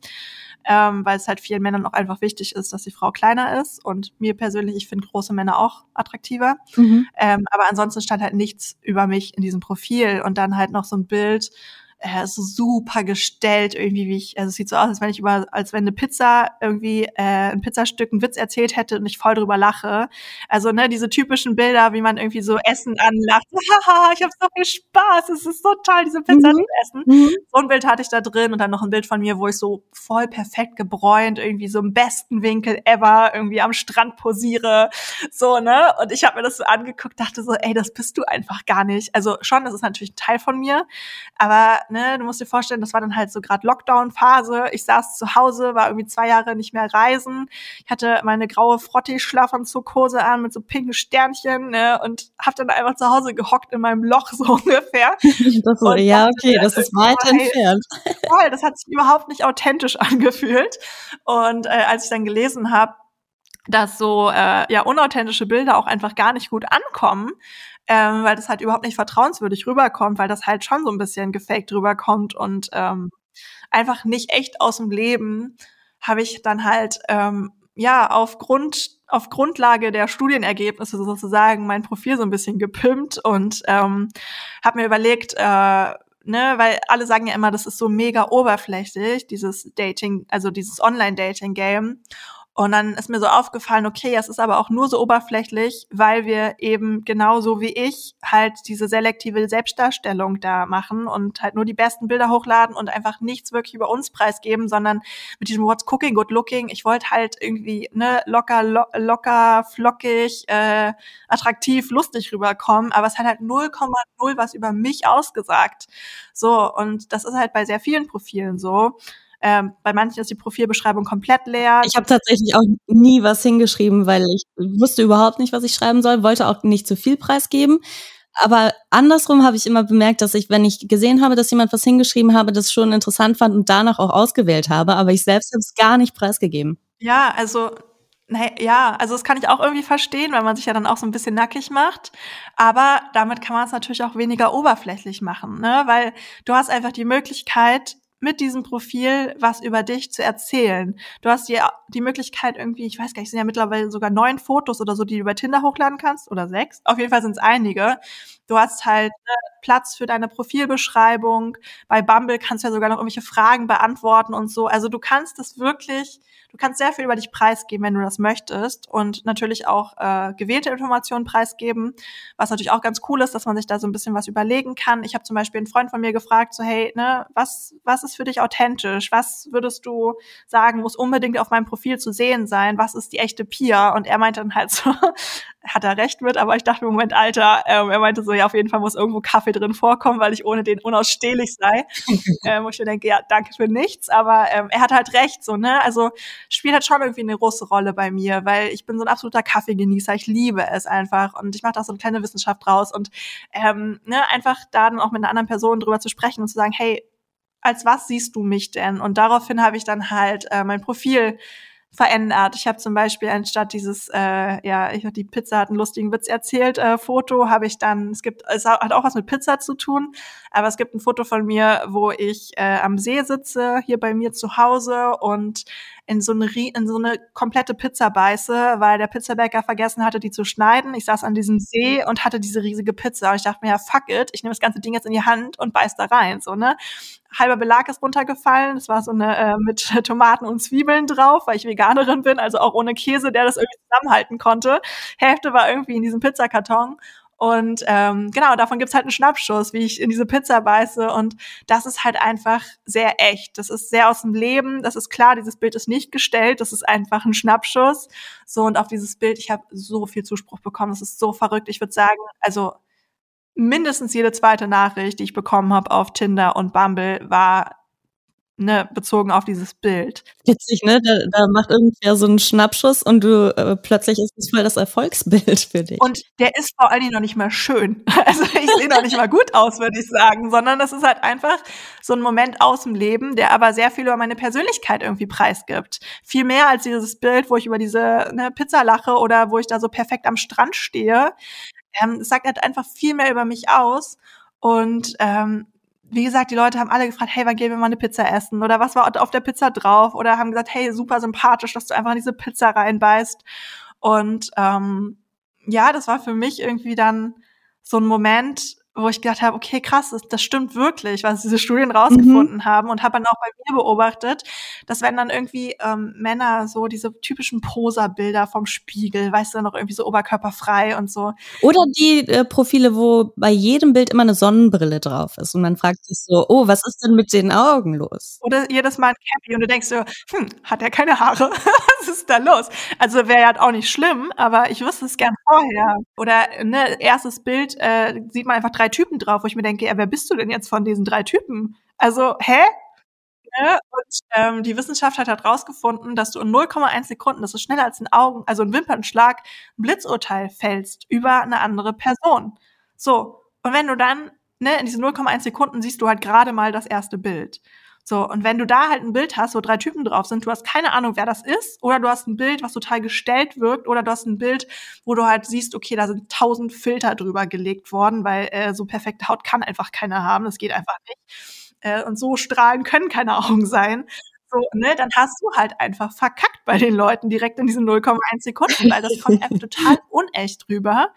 ähm, weil es halt vielen Männern auch einfach wichtig ist, dass die Frau kleiner ist. Und mir persönlich, ich finde große Männer auch attraktiver. Mhm. Ähm, aber ansonsten stand halt nichts über mich in diesem Profil und dann halt noch so ein Bild, äh, so super gestellt irgendwie, wie ich, also es sieht so aus, als wenn ich über, als wenn eine Pizza irgendwie, äh, ein Pizzastück einen Witz erzählt hätte und ich voll drüber lache. Also, ne, diese typischen Bilder, wie man irgendwie so Essen anlacht. Haha, ich habe so viel Spaß, es ist so toll, diese Pizza mhm. zu essen. Mhm. So ein Bild hatte ich da drin und dann noch ein Bild von mir, wo ich so voll perfekt gebräunt, irgendwie so im besten Winkel ever, irgendwie am Strand posiere. So, ne? Und ich habe mir das so angeguckt, dachte so, ey, das bist du einfach gar nicht. Also schon, das ist natürlich ein Teil von mir, aber ne, du musst dir vorstellen, das war dann halt so gerade Lockdown-Phase. Ich saß zu Hause, war irgendwie zwei Jahre nicht mehr reisen. Ich hatte meine graue Frotti-Schlafanzughose an mit so pinken Sternchen ne, und hab dann einfach zu Hause gehockt in meinem Loch so ungefähr. das so, ja, okay, das ist weit oh, entfernt. Voll, das hat sich überhaupt nicht authentisch angefühlt. Und äh, als ich dann gelesen habe, dass so äh, ja unauthentische Bilder auch einfach gar nicht gut ankommen, ähm, weil das halt überhaupt nicht vertrauenswürdig rüberkommt, weil das halt schon so ein bisschen gefaked rüberkommt und ähm, einfach nicht echt aus dem Leben, habe ich dann halt ähm, ja auf Grund auf Grundlage der Studienergebnisse sozusagen mein Profil so ein bisschen gepimpt und ähm, habe mir überlegt, äh, ne, weil alle sagen ja immer, das ist so mega oberflächlich, dieses Dating, also dieses Online-Dating-Game. Und dann ist mir so aufgefallen, okay, es ist aber auch nur so oberflächlich, weil wir eben genauso wie ich halt diese selektive Selbstdarstellung da machen und halt nur die besten Bilder hochladen und einfach nichts wirklich über uns preisgeben, sondern mit diesem What's Cooking, Good Looking. Ich wollte halt irgendwie ne locker, lo locker, flockig, äh, attraktiv, lustig rüberkommen, aber es hat halt 0,0 was über mich ausgesagt. So, und das ist halt bei sehr vielen Profilen so. Ähm, bei manchen ist die Profilbeschreibung komplett leer. Ich habe tatsächlich auch nie was hingeschrieben, weil ich wusste überhaupt nicht, was ich schreiben soll, wollte auch nicht zu viel preisgeben. Aber andersrum habe ich immer bemerkt, dass ich, wenn ich gesehen habe, dass jemand was hingeschrieben habe, das schon interessant fand und danach auch ausgewählt habe, aber ich selbst habe es gar nicht preisgegeben. Ja, also Nee, ja, also das kann ich auch irgendwie verstehen, weil man sich ja dann auch so ein bisschen nackig macht. Aber damit kann man es natürlich auch weniger oberflächlich machen, ne? Weil du hast einfach die Möglichkeit, mit diesem Profil was über dich zu erzählen. Du hast die, die Möglichkeit irgendwie, ich weiß gar nicht, sind ja mittlerweile sogar neun Fotos oder so, die du über Tinder hochladen kannst oder sechs. Auf jeden Fall sind es einige. Du hast halt ne, Platz für deine Profilbeschreibung. Bei Bumble kannst du ja sogar noch irgendwelche Fragen beantworten und so. Also du kannst das wirklich, du kannst sehr viel über dich preisgeben, wenn du das möchtest und natürlich auch äh, gewählte Informationen preisgeben, was natürlich auch ganz cool ist, dass man sich da so ein bisschen was überlegen kann. Ich habe zum Beispiel einen Freund von mir gefragt, so hey, ne, was was ist für dich authentisch? Was würdest du sagen, muss unbedingt auf meinem Profil zu sehen sein? Was ist die echte Pia? Und er meinte dann halt so, hat er recht mit, aber ich dachte im Moment, Alter, ähm, er meinte so, ja, auf jeden Fall muss irgendwo Kaffee drin vorkommen, weil ich ohne den unausstehlich sei. ähm, wo ich mir denke, ja, danke für nichts, aber ähm, er hat halt recht, so, ne? Also spielt halt schon irgendwie eine große Rolle bei mir, weil ich bin so ein absoluter Kaffeegenießer, ich liebe es einfach und ich mache da so eine kleine Wissenschaft draus und ähm, ne, einfach da dann auch mit einer anderen Person drüber zu sprechen und zu sagen, hey, als was siehst du mich denn? Und daraufhin habe ich dann halt äh, mein Profil verändert. Ich habe zum Beispiel anstatt dieses, äh, ja, ich die Pizza hat einen lustigen Witz erzählt, äh, Foto, habe ich dann, es gibt, es hat auch was mit Pizza zu tun, aber es gibt ein Foto von mir, wo ich äh, am See sitze, hier bei mir zu Hause und in so eine, in so eine komplette Pizza beiße, weil der Pizzabäcker vergessen hatte, die zu schneiden. Ich saß an diesem See und hatte diese riesige Pizza und ich dachte mir, ja, fuck it, ich nehme das ganze Ding jetzt in die Hand und beiß da rein, so, ne? Halber Belag ist runtergefallen, das war so eine äh, mit Tomaten und Zwiebeln drauf, weil ich Veganerin bin, also auch ohne Käse, der das irgendwie zusammenhalten konnte. Hälfte war irgendwie in diesem Pizzakarton und ähm, genau, davon gibt's halt einen Schnappschuss, wie ich in diese Pizza beiße. Und das ist halt einfach sehr echt. Das ist sehr aus dem Leben. Das ist klar, dieses Bild ist nicht gestellt. Das ist einfach ein Schnappschuss. So, und auf dieses Bild, ich habe so viel Zuspruch bekommen. Das ist so verrückt. Ich würde sagen, also mindestens jede zweite Nachricht, die ich bekommen habe auf Tinder und Bumble, war ne, bezogen auf dieses Bild. Witzig, ne? Da, da macht irgendwer so einen Schnappschuss und du äh, plötzlich ist es voll das Erfolgsbild für dich. Und der ist vor allen Dingen noch nicht mal schön. Also ich sehe noch nicht mal gut aus, würde ich sagen, sondern das ist halt einfach so ein Moment aus dem Leben, der aber sehr viel über meine Persönlichkeit irgendwie preisgibt. Viel mehr als dieses Bild, wo ich über diese ne, Pizza lache oder wo ich da so perfekt am Strand stehe. Ähm, es sagt halt einfach viel mehr über mich aus. Und ähm, wie gesagt, die Leute haben alle gefragt, hey, wann gehen wir mal eine Pizza essen? Oder was war auf der Pizza drauf? Oder haben gesagt, hey, super sympathisch, dass du einfach in diese Pizza reinbeißt. Und ähm, ja, das war für mich irgendwie dann so ein Moment, wo ich gedacht habe, okay, krass, das, das stimmt wirklich, was diese Studien rausgefunden mhm. haben und habe dann auch bei mir beobachtet, dass wenn dann irgendwie ähm, Männer so diese typischen Poserbilder vom Spiegel, weißt du, noch irgendwie so oberkörperfrei und so. Oder die äh, Profile, wo bei jedem Bild immer eine Sonnenbrille drauf ist und man fragt sich so, oh, was ist denn mit den Augen los? Oder jedes Mal ein Cappy und du denkst so, hm, hat er keine Haare? was ist da los? Also wäre ja auch nicht schlimm, aber ich wüsste es gern vorher. Oder ne, erstes Bild äh, sieht man einfach drei Typen drauf, wo ich mir denke, ja, wer bist du denn jetzt von diesen drei Typen? Also, hä? Ja, und ähm, die Wissenschaft hat halt rausgefunden, dass du in 0,1 Sekunden, das ist schneller als ein Augen, also ein Wimpernschlag, ein Blitzurteil fällst über eine andere Person. So, und wenn du dann, ne, in diesen 0,1 Sekunden siehst du halt gerade mal das erste Bild. So, und wenn du da halt ein Bild hast, wo drei Typen drauf sind, du hast keine Ahnung, wer das ist, oder du hast ein Bild, was total gestellt wirkt, oder du hast ein Bild, wo du halt siehst, okay, da sind tausend Filter drüber gelegt worden, weil äh, so perfekte Haut kann einfach keiner haben, das geht einfach nicht. Äh, und so strahlen können keine Augen sein. So, ne, dann hast du halt einfach verkackt bei den Leuten direkt in diesen 0,1 Sekunden, weil das kommt einfach total unecht rüber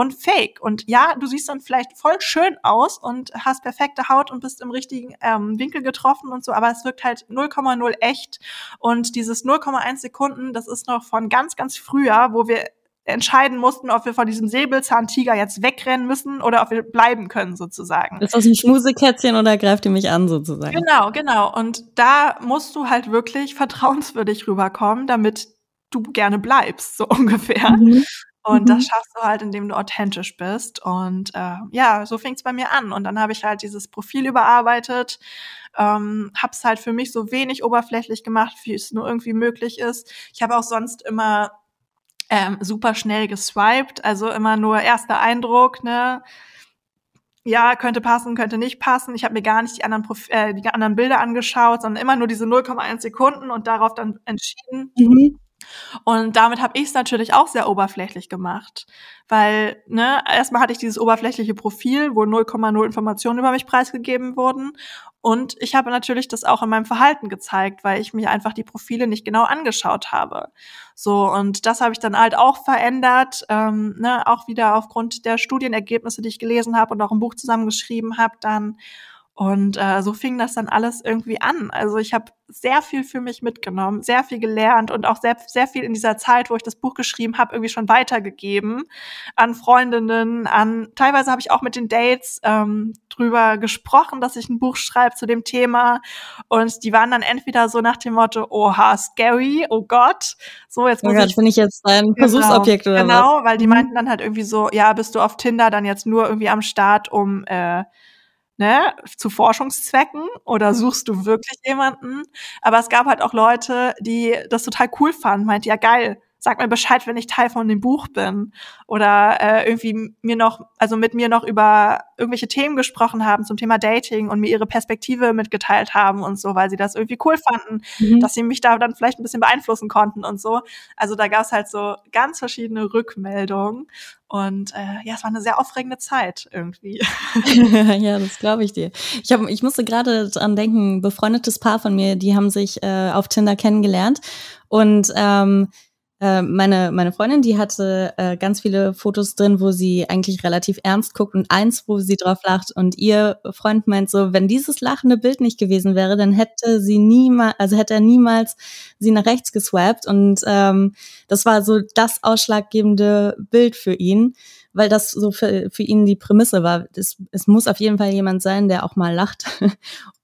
und fake. Und ja, du siehst dann vielleicht voll schön aus und hast perfekte Haut und bist im richtigen ähm, Winkel getroffen und so, aber es wirkt halt 0,0 echt. Und dieses 0,1 Sekunden, das ist noch von ganz, ganz früher, wo wir entscheiden mussten, ob wir von diesem Säbelzahntiger jetzt wegrennen müssen oder ob wir bleiben können, sozusagen. Ist das ein Schmusekätzchen oder greift ihr mich an, sozusagen? Genau, genau. Und da musst du halt wirklich vertrauenswürdig rüberkommen, damit du gerne bleibst, so ungefähr. Mhm. Und mhm. das schaffst du halt, indem du authentisch bist. Und äh, ja, so fing es bei mir an. Und dann habe ich halt dieses Profil überarbeitet, ähm, habe es halt für mich so wenig oberflächlich gemacht, wie es nur irgendwie möglich ist. Ich habe auch sonst immer ähm, super schnell geswiped, also immer nur erster Eindruck, ne? Ja, könnte passen, könnte nicht passen. Ich habe mir gar nicht die anderen, Prof äh, die anderen Bilder angeschaut, sondern immer nur diese 0,1 Sekunden und darauf dann entschieden. Mhm und damit habe ich es natürlich auch sehr oberflächlich gemacht, weil ne, erstmal hatte ich dieses oberflächliche Profil, wo 0,0 Informationen über mich preisgegeben wurden und ich habe natürlich das auch in meinem Verhalten gezeigt, weil ich mir einfach die Profile nicht genau angeschaut habe. So und das habe ich dann halt auch verändert, ähm, ne, auch wieder aufgrund der Studienergebnisse, die ich gelesen habe und auch im Buch zusammengeschrieben habe, dann und äh, so fing das dann alles irgendwie an. Also ich habe sehr viel für mich mitgenommen, sehr viel gelernt und auch sehr, sehr viel in dieser Zeit, wo ich das Buch geschrieben habe, irgendwie schon weitergegeben an Freundinnen, an teilweise habe ich auch mit den Dates ähm, drüber gesprochen, dass ich ein Buch schreibe zu dem Thema. Und die waren dann entweder so nach dem Motto, oha, scary, oh Gott, so jetzt muss oh Gott, ich. bin ich jetzt dein genau, Versuchsobjekt oder genau, was? Genau, weil die mhm. meinten dann halt irgendwie so, ja, bist du auf Tinder dann jetzt nur irgendwie am Start, um äh, ne, zu Forschungszwecken oder suchst du wirklich jemanden? Aber es gab halt auch Leute, die das total cool fanden, meint ja geil, sag mir Bescheid, wenn ich Teil von dem Buch bin. Oder äh, irgendwie mir noch, also mit mir noch über irgendwelche Themen gesprochen haben zum Thema Dating und mir ihre Perspektive mitgeteilt haben und so, weil sie das irgendwie cool fanden, mhm. dass sie mich da dann vielleicht ein bisschen beeinflussen konnten und so. Also da gab es halt so ganz verschiedene Rückmeldungen. Und äh, ja, es war eine sehr aufregende Zeit irgendwie. ja, das glaube ich dir. Ich, hab, ich musste gerade dran denken, befreundetes Paar von mir, die haben sich äh, auf Tinder kennengelernt und ähm, äh, meine, meine Freundin, die hatte äh, ganz viele Fotos drin, wo sie eigentlich relativ ernst guckt und eins, wo sie drauf lacht. Und ihr Freund meint so, wenn dieses lachende Bild nicht gewesen wäre, dann hätte sie niemals, also hätte er niemals sie nach rechts geswappt. Und ähm, das war so das ausschlaggebende Bild für ihn, weil das so für, für ihn die Prämisse war. Das, es muss auf jeden Fall jemand sein, der auch mal lacht.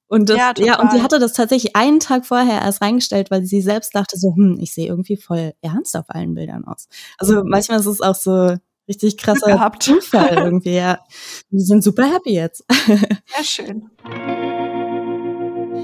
Und das, ja, ja, und sie hatte das tatsächlich einen Tag vorher erst reingestellt, weil sie selbst dachte so, hm, ich sehe irgendwie voll ernst auf allen Bildern aus. Also mhm. manchmal ist es auch so richtig krasser Zufall irgendwie, ja. Wir sind super happy jetzt. Sehr schön.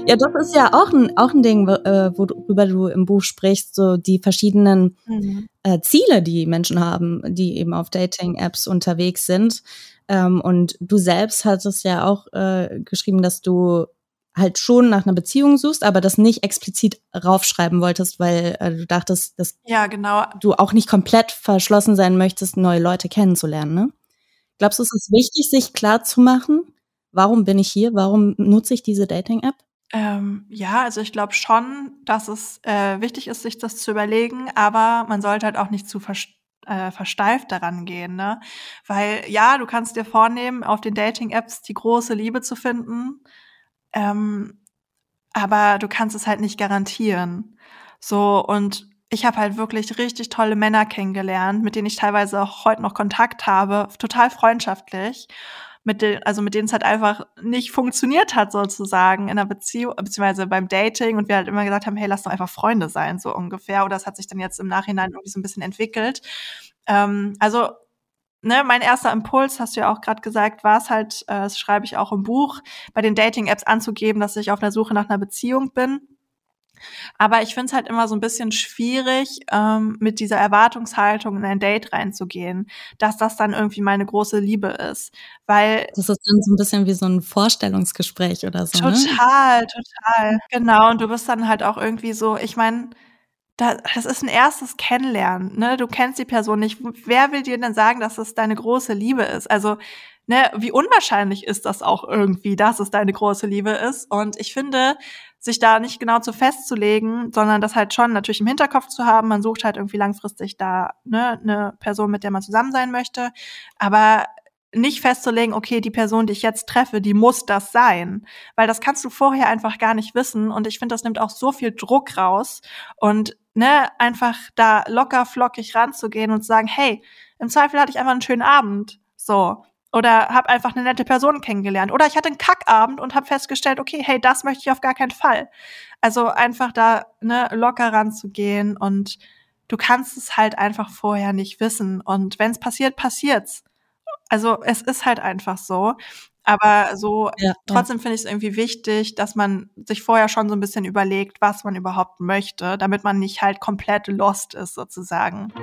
Ja, das ist ja auch ein, auch ein Ding, äh, worüber du im Buch sprichst, so die verschiedenen mhm. äh, Ziele, die Menschen haben, die eben auf Dating-Apps unterwegs sind. Ähm, und du selbst hattest ja auch äh, geschrieben, dass du halt schon nach einer Beziehung suchst, aber das nicht explizit raufschreiben wolltest, weil äh, du dachtest, dass ja, genau. du auch nicht komplett verschlossen sein möchtest, neue Leute kennenzulernen. Ne? Glaubst du, es ist wichtig, sich klar zu machen, warum bin ich hier, warum nutze ich diese Dating-App? Ähm, ja, also ich glaube schon, dass es äh, wichtig ist, sich das zu überlegen, aber man sollte halt auch nicht zu äh, versteift daran gehen, ne? Weil ja, du kannst dir vornehmen, auf den Dating-Apps die große Liebe zu finden, ähm, aber du kannst es halt nicht garantieren. So und ich habe halt wirklich richtig tolle Männer kennengelernt, mit denen ich teilweise auch heute noch Kontakt habe, total freundschaftlich mit den, also mit denen es halt einfach nicht funktioniert hat sozusagen in der Beziehung, beziehungsweise beim Dating und wir halt immer gesagt haben, hey, lass doch einfach Freunde sein, so ungefähr. Oder es hat sich dann jetzt im Nachhinein irgendwie so ein bisschen entwickelt. Ähm, also Ne, mein erster Impuls, hast du ja auch gerade gesagt, war es halt, äh, das schreibe ich auch im Buch, bei den Dating-Apps anzugeben, dass ich auf der Suche nach einer Beziehung bin. Aber ich finde es halt immer so ein bisschen schwierig, ähm, mit dieser Erwartungshaltung in ein Date reinzugehen, dass das dann irgendwie meine große Liebe ist. Weil. Das ist dann so ein bisschen wie so ein Vorstellungsgespräch oder so. Ne? Total, ne? total. Genau. Und du bist dann halt auch irgendwie so, ich meine, das ist ein erstes Kennenlernen, ne? Du kennst die Person nicht. Wer will dir denn sagen, dass es deine große Liebe ist? Also, ne, wie unwahrscheinlich ist das auch irgendwie, dass es deine große Liebe ist? Und ich finde, sich da nicht genau zu festzulegen, sondern das halt schon natürlich im Hinterkopf zu haben. Man sucht halt irgendwie langfristig da ne, eine Person, mit der man zusammen sein möchte. Aber nicht festzulegen, okay, die Person, die ich jetzt treffe, die muss das sein. Weil das kannst du vorher einfach gar nicht wissen. Und ich finde, das nimmt auch so viel Druck raus. Und ne, einfach da locker flockig ranzugehen und zu sagen, hey, im Zweifel hatte ich einfach einen schönen Abend. So. Oder habe einfach eine nette Person kennengelernt. Oder ich hatte einen Kackabend und habe festgestellt, okay, hey, das möchte ich auf gar keinen Fall. Also einfach da ne, locker ranzugehen und du kannst es halt einfach vorher nicht wissen. Und wenn es passiert, passiert's. Also es ist halt einfach so. Aber so ja, trotzdem ja. finde ich es irgendwie wichtig, dass man sich vorher schon so ein bisschen überlegt, was man überhaupt möchte, damit man nicht halt komplett lost ist sozusagen.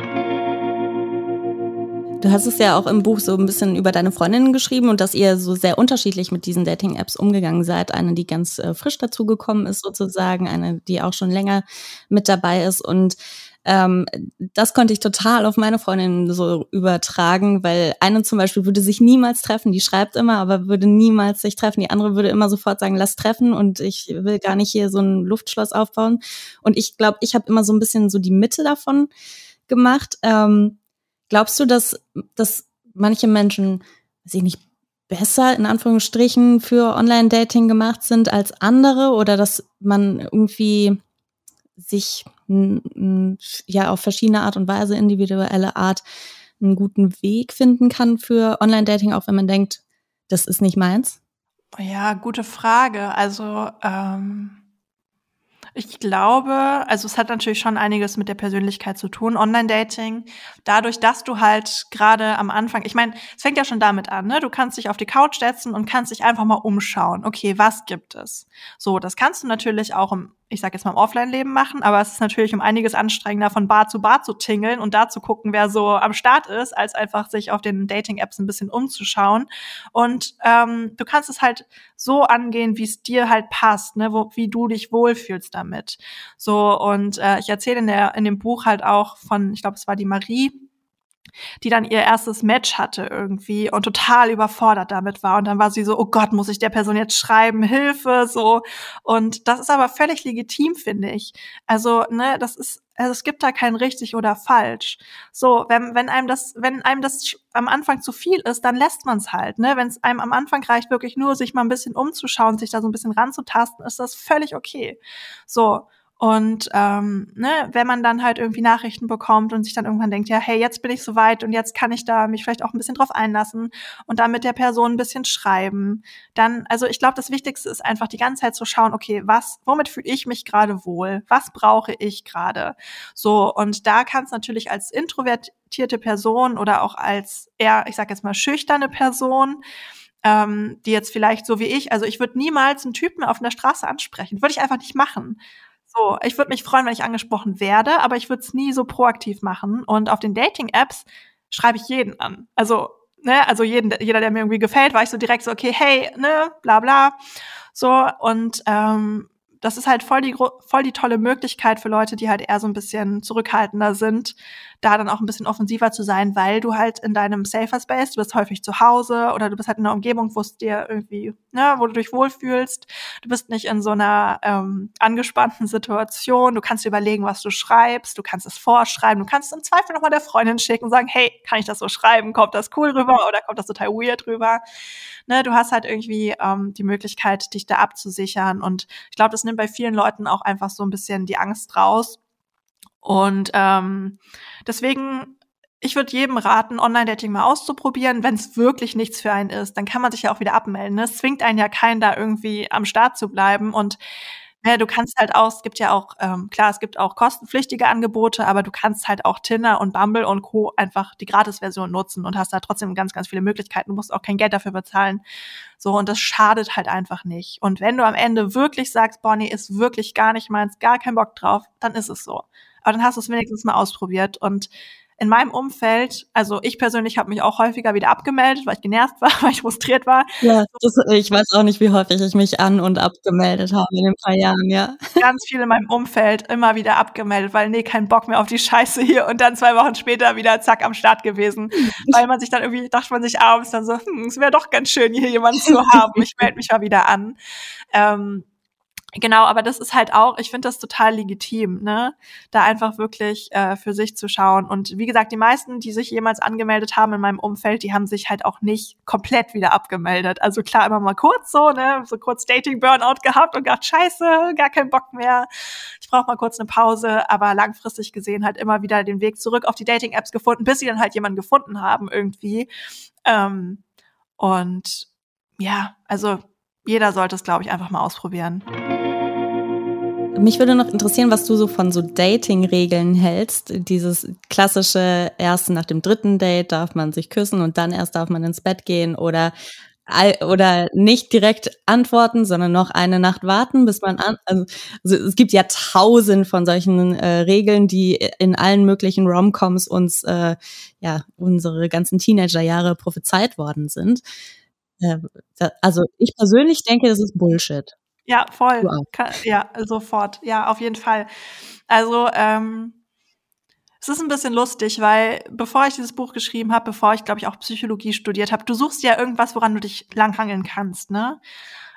Du hast es ja auch im Buch so ein bisschen über deine Freundinnen geschrieben und dass ihr so sehr unterschiedlich mit diesen Dating-Apps umgegangen seid. Eine, die ganz äh, frisch dazugekommen ist sozusagen, eine, die auch schon länger mit dabei ist. Und ähm, das konnte ich total auf meine Freundin so übertragen, weil eine zum Beispiel würde sich niemals treffen, die schreibt immer, aber würde niemals sich treffen. Die andere würde immer sofort sagen, lass treffen und ich will gar nicht hier so ein Luftschloss aufbauen. Und ich glaube, ich habe immer so ein bisschen so die Mitte davon gemacht. Ähm, Glaubst du, dass, dass manche Menschen, weiß ich nicht, besser in Anführungsstrichen für Online-Dating gemacht sind als andere oder dass man irgendwie sich ja auf verschiedene Art und Weise, individuelle Art, einen guten Weg finden kann für Online-Dating, auch wenn man denkt, das ist nicht meins? Ja, gute Frage. Also ähm, ich glaube, also es hat natürlich schon einiges mit der Persönlichkeit zu tun, Online-Dating. Dadurch, dass du halt gerade am Anfang, ich meine, es fängt ja schon damit an, ne? Du kannst dich auf die Couch setzen und kannst dich einfach mal umschauen. Okay, was gibt es? So, das kannst du natürlich auch im ich sag jetzt mal im Offline-Leben machen, aber es ist natürlich um einiges anstrengender, von Bar zu Bar zu tingeln und da zu gucken, wer so am Start ist, als einfach sich auf den Dating-Apps ein bisschen umzuschauen. Und ähm, du kannst es halt so angehen, wie es dir halt passt, ne, wo, wie du dich wohlfühlst damit. So und äh, ich erzähle in der in dem Buch halt auch von, ich glaube, es war die Marie, die dann ihr erstes Match hatte irgendwie und total überfordert damit war. Und dann war sie so, oh Gott, muss ich der Person jetzt schreiben, Hilfe, so. Und das ist aber völlig legitim, finde ich. Also, ne, das ist, also es gibt da kein richtig oder falsch. So, wenn, wenn einem das, wenn einem das am Anfang zu viel ist, dann lässt man es halt, ne. Wenn es einem am Anfang reicht, wirklich nur sich mal ein bisschen umzuschauen, sich da so ein bisschen ranzutasten, ist das völlig okay. So. Und ähm, ne, wenn man dann halt irgendwie Nachrichten bekommt und sich dann irgendwann denkt, ja, hey, jetzt bin ich soweit und jetzt kann ich da mich vielleicht auch ein bisschen drauf einlassen und dann mit der Person ein bisschen schreiben, dann, also ich glaube, das Wichtigste ist einfach die ganze Zeit zu schauen, okay, was, womit fühle ich mich gerade wohl? Was brauche ich gerade? So, und da kann es natürlich als introvertierte Person oder auch als eher, ich sag jetzt mal, schüchterne Person, ähm, die jetzt vielleicht so wie ich, also ich würde niemals einen Typen auf der Straße ansprechen, würde ich einfach nicht machen so, ich würde mich freuen, wenn ich angesprochen werde, aber ich würde es nie so proaktiv machen. Und auf den Dating-Apps schreibe ich jeden an. Also, ne, also jeden, jeder, der mir irgendwie gefällt, war ich so direkt so, okay, hey, ne, bla bla. So, und ähm, das ist halt voll die, voll die tolle Möglichkeit für Leute, die halt eher so ein bisschen zurückhaltender sind, da dann auch ein bisschen offensiver zu sein, weil du halt in deinem Safer Space, du bist häufig zu Hause oder du bist halt in einer Umgebung, wo es dir irgendwie, ne, wo du dich wohlfühlst. Du bist nicht in so einer ähm, angespannten Situation. Du kannst überlegen, was du schreibst. Du kannst es vorschreiben. Du kannst im Zweifel nochmal der Freundin schicken und sagen, hey, kann ich das so schreiben? Kommt das cool rüber oder kommt das total weird rüber? Ne, du hast halt irgendwie ähm, die Möglichkeit, dich da abzusichern. Und ich glaube, das nimmt bei vielen Leuten auch einfach so ein bisschen die Angst raus und ähm, deswegen, ich würde jedem raten, Online-Dating mal auszuprobieren. Wenn es wirklich nichts für einen ist, dann kann man sich ja auch wieder abmelden. Ne? Es zwingt einen ja keinen, da irgendwie am Start zu bleiben. Und ja, du kannst halt auch, es gibt ja auch, ähm, klar, es gibt auch kostenpflichtige Angebote, aber du kannst halt auch Tinder und Bumble und Co. einfach die Gratis-Version nutzen und hast da trotzdem ganz, ganz viele Möglichkeiten. Du musst auch kein Geld dafür bezahlen. So, und das schadet halt einfach nicht. Und wenn du am Ende wirklich sagst, Bonnie ist wirklich gar nicht meins, gar kein Bock drauf, dann ist es so. Aber dann hast du es wenigstens mal ausprobiert. Und in meinem Umfeld, also ich persönlich habe mich auch häufiger wieder abgemeldet, weil ich genervt war, weil ich frustriert war. Ja, das, ich weiß auch nicht, wie häufig ich mich an und abgemeldet habe in den paar Jahren, ja. Ganz viel in meinem Umfeld immer wieder abgemeldet, weil nee, kein Bock mehr auf die Scheiße hier und dann zwei Wochen später wieder zack am Start gewesen, weil man sich dann irgendwie, dachte man sich abends dann so, hm, es wäre doch ganz schön, hier jemanden zu haben, ich melde mich mal wieder an. Ähm, Genau, aber das ist halt auch, ich finde das total legitim, ne? Da einfach wirklich äh, für sich zu schauen. Und wie gesagt, die meisten, die sich jemals angemeldet haben in meinem Umfeld, die haben sich halt auch nicht komplett wieder abgemeldet. Also klar, immer mal kurz so, ne? So kurz Dating-Burnout gehabt und gedacht, scheiße, gar keinen Bock mehr. Ich brauche mal kurz eine Pause, aber langfristig gesehen halt immer wieder den Weg zurück auf die Dating-Apps gefunden, bis sie dann halt jemanden gefunden haben irgendwie. Ähm, und ja, also jeder sollte es, glaube ich, einfach mal ausprobieren. Mich würde noch interessieren, was du so von so Dating-Regeln hältst. Dieses klassische, erst nach dem dritten Date darf man sich küssen und dann erst darf man ins Bett gehen oder oder nicht direkt antworten, sondern noch eine Nacht warten, bis man an. Also, also es gibt ja tausend von solchen äh, Regeln, die in allen möglichen Romcoms uns äh, ja unsere ganzen Teenagerjahre prophezeit worden sind. Äh, da, also ich persönlich denke, das ist Bullshit. Ja, voll. Ja, sofort. Ja, auf jeden Fall. Also, ähm, es ist ein bisschen lustig, weil bevor ich dieses Buch geschrieben habe, bevor ich, glaube ich, auch Psychologie studiert habe, du suchst ja irgendwas, woran du dich langhangeln kannst, ne?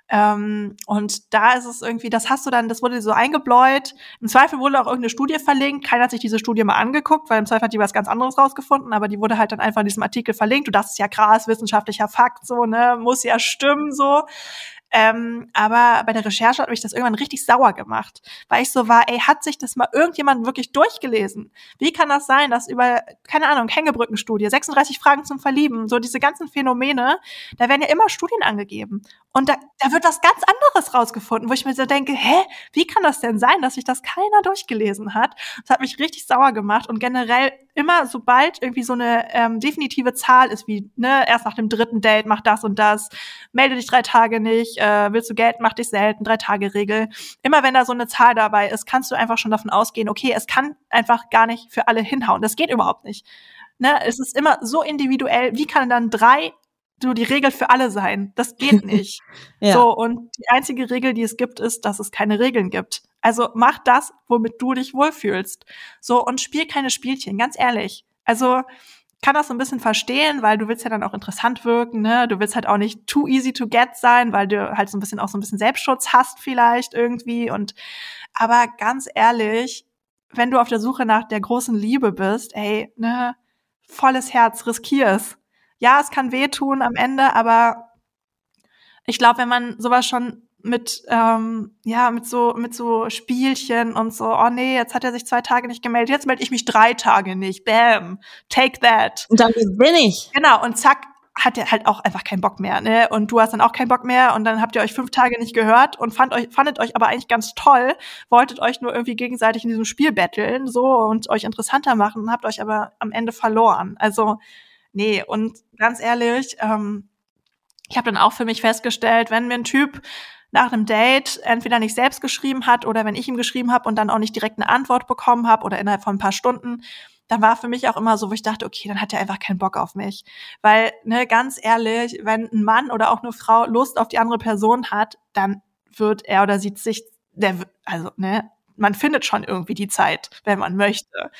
Ähm, und da ist es irgendwie, das hast du dann, das wurde so eingebläut. Im Zweifel wurde auch irgendeine Studie verlinkt. Keiner hat sich diese Studie mal angeguckt, weil im Zweifel hat die was ganz anderes rausgefunden, aber die wurde halt dann einfach in diesem Artikel verlinkt. Du dachtest ja krass, wissenschaftlicher Fakt, so, ne, muss ja stimmen, so. Ähm, aber bei der Recherche hat mich das irgendwann richtig sauer gemacht, weil ich so war, ey, hat sich das mal irgendjemand wirklich durchgelesen? Wie kann das sein, dass über, keine Ahnung, Hängebrückenstudie, 36 Fragen zum Verlieben, so diese ganzen Phänomene, da werden ja immer Studien angegeben. Und da, da wird was ganz anderes rausgefunden, wo ich mir so denke, hä, wie kann das denn sein, dass sich das keiner durchgelesen hat? Das hat mich richtig sauer gemacht und generell immer, sobald irgendwie so eine ähm, definitive Zahl ist, wie, ne, erst nach dem dritten Date mach das und das, melde dich drei Tage nicht, äh, willst du Geld, mach dich selten, drei Tage Regel. Immer wenn da so eine Zahl dabei ist, kannst du einfach schon davon ausgehen, okay, es kann einfach gar nicht für alle hinhauen. Das geht überhaupt nicht. Ne, es ist immer so individuell. Wie kann dann drei so die Regel für alle sein. Das geht nicht. ja. So, und die einzige Regel, die es gibt, ist, dass es keine Regeln gibt. Also mach das, womit du dich wohlfühlst. So, und spiel keine Spielchen, ganz ehrlich. Also, kann das so ein bisschen verstehen, weil du willst ja dann auch interessant wirken, ne? Du willst halt auch nicht too easy to get sein, weil du halt so ein bisschen auch so ein bisschen Selbstschutz hast vielleicht irgendwie und aber ganz ehrlich, wenn du auf der Suche nach der großen Liebe bist, ey, ne, volles Herz, riskier es ja, es kann wehtun am Ende, aber ich glaube, wenn man sowas schon mit ähm, ja mit so mit so Spielchen und so oh nee jetzt hat er sich zwei Tage nicht gemeldet jetzt melde ich mich drei Tage nicht. Bam take that. Und dann bin ich. Genau und zack hat er halt auch einfach keinen Bock mehr ne? Und du hast dann auch keinen Bock mehr und dann habt ihr euch fünf Tage nicht gehört und fand euch fandet euch aber eigentlich ganz toll wolltet euch nur irgendwie gegenseitig in diesem Spiel betteln so und euch interessanter machen habt euch aber am Ende verloren. Also nee, und ganz ehrlich, ähm, ich habe dann auch für mich festgestellt, wenn mir ein Typ nach einem Date entweder nicht selbst geschrieben hat oder wenn ich ihm geschrieben habe und dann auch nicht direkt eine Antwort bekommen habe oder innerhalb von ein paar Stunden, dann war für mich auch immer so, wo ich dachte, okay, dann hat er einfach keinen Bock auf mich. Weil, ne, ganz ehrlich, wenn ein Mann oder auch eine Frau Lust auf die andere Person hat, dann wird er oder sie sich der, also, ne, man findet schon irgendwie die Zeit, wenn man möchte.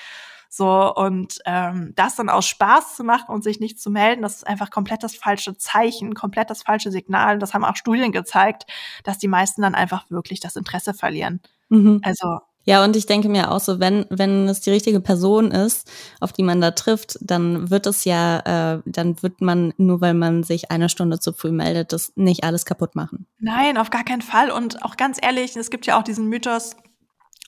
So, und ähm, das dann aus Spaß zu machen und sich nicht zu melden, das ist einfach komplett das falsche Zeichen, komplett das falsche Signal. Und das haben auch Studien gezeigt, dass die meisten dann einfach wirklich das Interesse verlieren. Mhm. Also ja, und ich denke mir auch so, wenn, wenn es die richtige Person ist, auf die man da trifft, dann wird es ja, äh, dann wird man, nur weil man sich eine Stunde zu früh meldet, das nicht alles kaputt machen. Nein, auf gar keinen Fall. Und auch ganz ehrlich, es gibt ja auch diesen Mythos,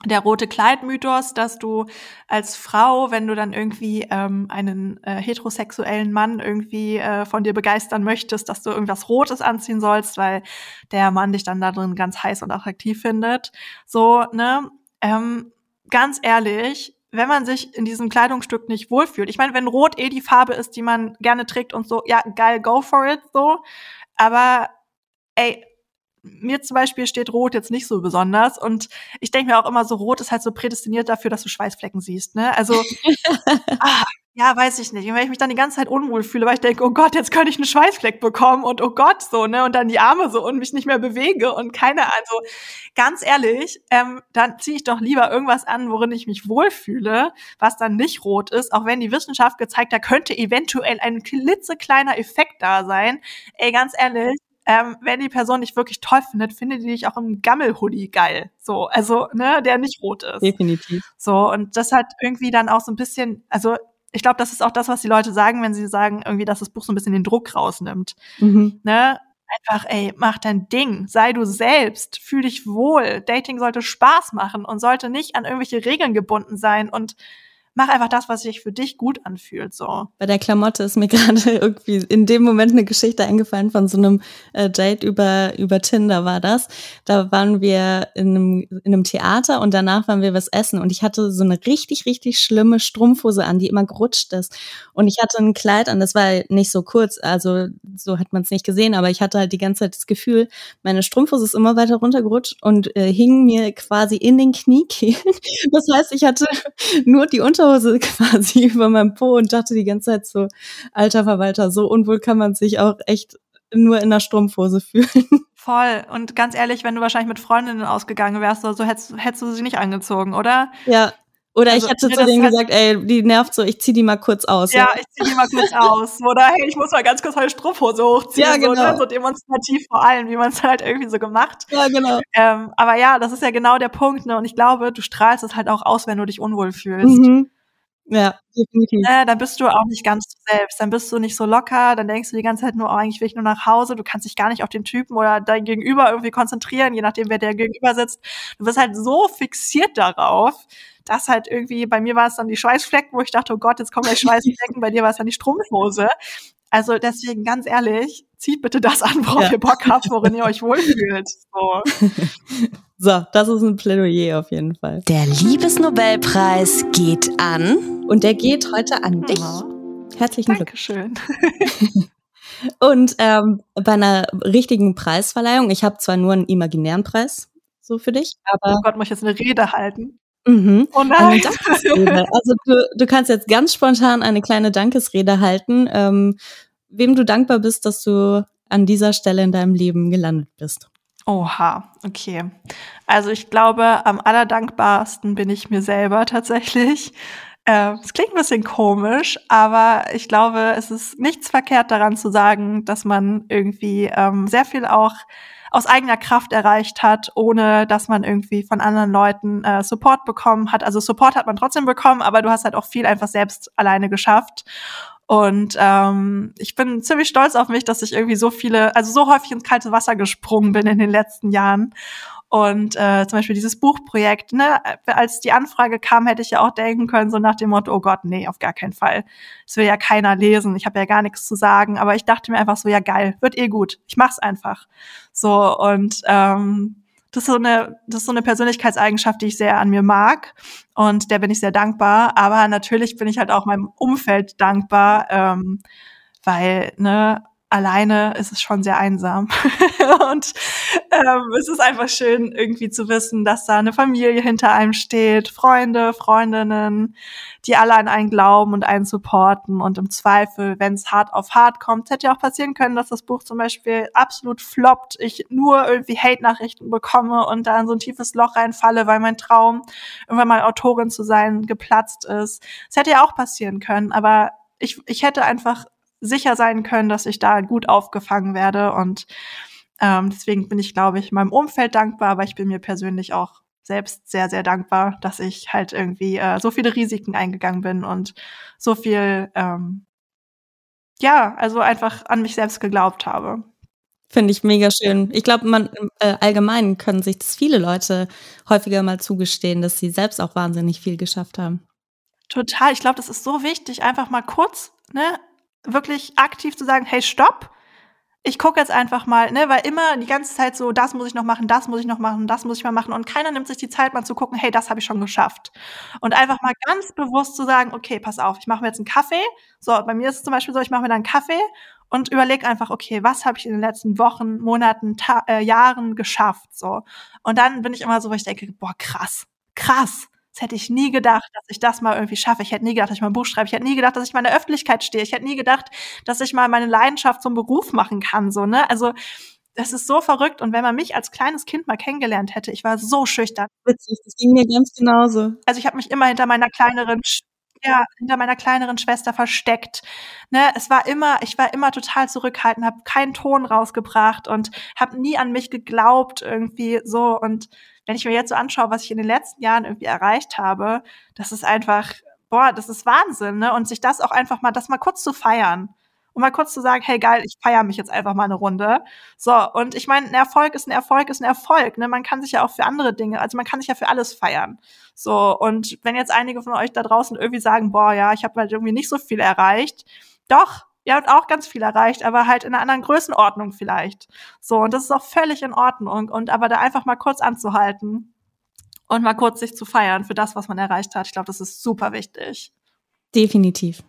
der rote Kleid-Mythos, dass du als Frau, wenn du dann irgendwie ähm, einen äh, heterosexuellen Mann irgendwie äh, von dir begeistern möchtest, dass du irgendwas Rotes anziehen sollst, weil der Mann dich dann da drin ganz heiß und attraktiv findet. So, ne? Ähm, ganz ehrlich, wenn man sich in diesem Kleidungsstück nicht wohlfühlt, ich meine, wenn Rot eh die Farbe ist, die man gerne trägt und so, ja, geil, go for it, so. Aber ey, mir zum Beispiel steht Rot jetzt nicht so besonders und ich denke mir auch immer so, Rot ist halt so prädestiniert dafür, dass du Schweißflecken siehst, ne? Also, ah, ja, weiß ich nicht. Und wenn ich mich dann die ganze Zeit unwohl fühle, weil ich denke, oh Gott, jetzt könnte ich einen Schweißfleck bekommen und oh Gott, so, ne? Und dann die Arme so und mich nicht mehr bewege und keine, also ganz ehrlich, ähm, dann ziehe ich doch lieber irgendwas an, worin ich mich wohlfühle, was dann nicht rot ist, auch wenn die Wissenschaft gezeigt hat, könnte eventuell ein klitzekleiner Effekt da sein. Ey, ganz ehrlich, ähm, wenn die Person dich wirklich toll findet, findet die dich auch im Gammel-Hoodie geil. So, also, ne, der nicht rot ist. Definitiv. So, und das hat irgendwie dann auch so ein bisschen, also ich glaube, das ist auch das, was die Leute sagen, wenn sie sagen, irgendwie, dass das Buch so ein bisschen den Druck rausnimmt. Mhm. Ne? Einfach, ey, mach dein Ding, sei du selbst, fühl dich wohl. Dating sollte Spaß machen und sollte nicht an irgendwelche Regeln gebunden sein und mach einfach das, was sich für dich gut anfühlt. So. Bei der Klamotte ist mir gerade irgendwie in dem Moment eine Geschichte eingefallen von so einem äh, Date über, über Tinder war das. Da waren wir in einem, in einem Theater und danach waren wir was essen und ich hatte so eine richtig, richtig schlimme Strumpfhose an, die immer gerutscht ist. Und ich hatte ein Kleid an, das war nicht so kurz, also so hat man es nicht gesehen, aber ich hatte halt die ganze Zeit das Gefühl, meine Strumpfhose ist immer weiter runtergerutscht und äh, hing mir quasi in den Kniekehlen. Das heißt, ich hatte nur die Unter Unterhose quasi über meinem Po und dachte die ganze Zeit so, alter Verwalter, so unwohl kann man sich auch echt nur in der Strumpfhose fühlen. Voll. Und ganz ehrlich, wenn du wahrscheinlich mit Freundinnen ausgegangen wärst oder so, hättest, hättest du sie nicht angezogen, oder? Ja, oder also, ich hätte zu denen gesagt, ey, die nervt so, ich zieh die mal kurz aus. Ja, ja. ich zieh die mal kurz aus. Oder hey, ich muss mal ganz kurz meine Strumpfhose hochziehen. Ja, genau. So, ne? so demonstrativ vor allem, wie man es halt irgendwie so gemacht. Ja, genau. Ähm, aber ja, das ist ja genau der Punkt, ne? Und ich glaube, du strahlst es halt auch aus, wenn du dich unwohl fühlst. Mhm. Ja, definitiv. Äh, dann bist du auch nicht ganz du selbst. Dann bist du nicht so locker, dann denkst du die ganze Zeit nur, oh, eigentlich will ich nur nach Hause. Du kannst dich gar nicht auf den Typen oder dein Gegenüber irgendwie konzentrieren, je nachdem, wer der Gegenüber sitzt. Du bist halt so fixiert darauf, dass halt irgendwie, bei mir war es dann die Schweißflecken, wo ich dachte, oh Gott, jetzt kommen gleich Schweißflecken, bei dir war es dann die Strumpfhose. Also deswegen ganz ehrlich, zieht bitte das an, worauf ja. ihr Bock habt, worin ihr euch wohlfühlt. So. so, das ist ein Plädoyer auf jeden Fall. Der Liebesnobelpreis geht an. Und der geht heute an dich. Herzlichen Dankeschön. Glückwunsch. Und ähm, bei einer richtigen Preisverleihung, ich habe zwar nur einen imaginären Preis so für dich, aber. Oh Gott, muss ich jetzt eine Rede halten? Mhm. Oh nein. Also du, du kannst jetzt ganz spontan eine kleine Dankesrede halten, ähm, wem du dankbar bist, dass du an dieser Stelle in deinem Leben gelandet bist. Oha, okay. Also ich glaube, am allerdankbarsten bin ich mir selber tatsächlich. Äh, es klingt ein bisschen komisch, aber ich glaube, es ist nichts verkehrt daran zu sagen, dass man irgendwie ähm, sehr viel auch aus eigener Kraft erreicht hat, ohne dass man irgendwie von anderen Leuten äh, Support bekommen hat. Also Support hat man trotzdem bekommen, aber du hast halt auch viel einfach selbst alleine geschafft. Und ähm, ich bin ziemlich stolz auf mich, dass ich irgendwie so viele, also so häufig ins kalte Wasser gesprungen bin in den letzten Jahren. Und äh, zum Beispiel dieses Buchprojekt, ne, als die Anfrage kam, hätte ich ja auch denken können, so nach dem Motto, oh Gott, nee, auf gar keinen Fall. Das will ja keiner lesen, ich habe ja gar nichts zu sagen. Aber ich dachte mir einfach so, ja geil, wird eh gut. Ich mach's einfach. So, und ähm, das ist so eine, das ist so eine Persönlichkeitseigenschaft, die ich sehr an mir mag und der bin ich sehr dankbar. Aber natürlich bin ich halt auch meinem Umfeld dankbar, ähm, weil ne, alleine ist es schon sehr einsam. und ähm, es ist einfach schön, irgendwie zu wissen, dass da eine Familie hinter einem steht, Freunde, Freundinnen, die alle an einen glauben und einen supporten. Und im Zweifel, wenn es hart auf hart kommt, hätte ja auch passieren können, dass das Buch zum Beispiel absolut floppt, ich nur irgendwie Hate-Nachrichten bekomme und da in so ein tiefes Loch reinfalle, weil mein Traum, irgendwann mal Autorin zu sein, geplatzt ist. Es hätte ja auch passieren können, aber ich, ich hätte einfach sicher sein können, dass ich da gut aufgefangen werde. Und ähm, deswegen bin ich, glaube ich, meinem Umfeld dankbar, aber ich bin mir persönlich auch selbst sehr, sehr dankbar, dass ich halt irgendwie äh, so viele Risiken eingegangen bin und so viel, ähm, ja, also einfach an mich selbst geglaubt habe. Finde ich mega schön. Ich glaube, man äh, allgemein können sich das viele Leute häufiger mal zugestehen, dass sie selbst auch wahnsinnig viel geschafft haben. Total. Ich glaube, das ist so wichtig, einfach mal kurz, ne, wirklich aktiv zu sagen, hey, stopp, ich gucke jetzt einfach mal, ne, weil immer die ganze Zeit so, das muss ich noch machen, das muss ich noch machen, das muss ich mal machen und keiner nimmt sich die Zeit mal zu gucken, hey, das habe ich schon geschafft. Und einfach mal ganz bewusst zu sagen, okay, pass auf, ich mache mir jetzt einen Kaffee. So, bei mir ist es zum Beispiel so, ich mache mir dann einen Kaffee und überlege einfach, okay, was habe ich in den letzten Wochen, Monaten, Ta äh, Jahren geschafft, so. Und dann bin ich immer so, wo ich denke, boah, krass, krass. Das hätte ich nie gedacht, dass ich das mal irgendwie schaffe. Ich hätte nie gedacht, dass ich mal ein Buch schreibe. Ich hätte nie gedacht, dass ich mal in der Öffentlichkeit stehe. Ich hätte nie gedacht, dass ich mal meine Leidenschaft zum Beruf machen kann. So, ne? Also das ist so verrückt. Und wenn man mich als kleines Kind mal kennengelernt hätte, ich war so schüchtern. Witzig, das ging mir ganz genauso. Also ich habe mich immer hinter meiner kleineren ja, hinter meiner kleineren Schwester versteckt. Ne, es war immer, ich war immer total zurückhaltend, habe keinen Ton rausgebracht und habe nie an mich geglaubt irgendwie so und wenn ich mir jetzt so anschaue, was ich in den letzten Jahren irgendwie erreicht habe, das ist einfach, boah, das ist Wahnsinn, ne? Und sich das auch einfach mal, das mal kurz zu feiern. Und mal kurz zu sagen, hey geil, ich feiere mich jetzt einfach mal eine Runde. So, und ich meine, ein Erfolg ist ein Erfolg, ist ein Erfolg. Ne? Man kann sich ja auch für andere Dinge, also man kann sich ja für alles feiern. So, und wenn jetzt einige von euch da draußen irgendwie sagen, boah, ja, ich habe halt irgendwie nicht so viel erreicht, doch, ihr habt auch ganz viel erreicht, aber halt in einer anderen Größenordnung vielleicht. So, und das ist auch völlig in Ordnung. Und aber da einfach mal kurz anzuhalten und mal kurz sich zu feiern für das, was man erreicht hat, ich glaube, das ist super wichtig. Definitiv.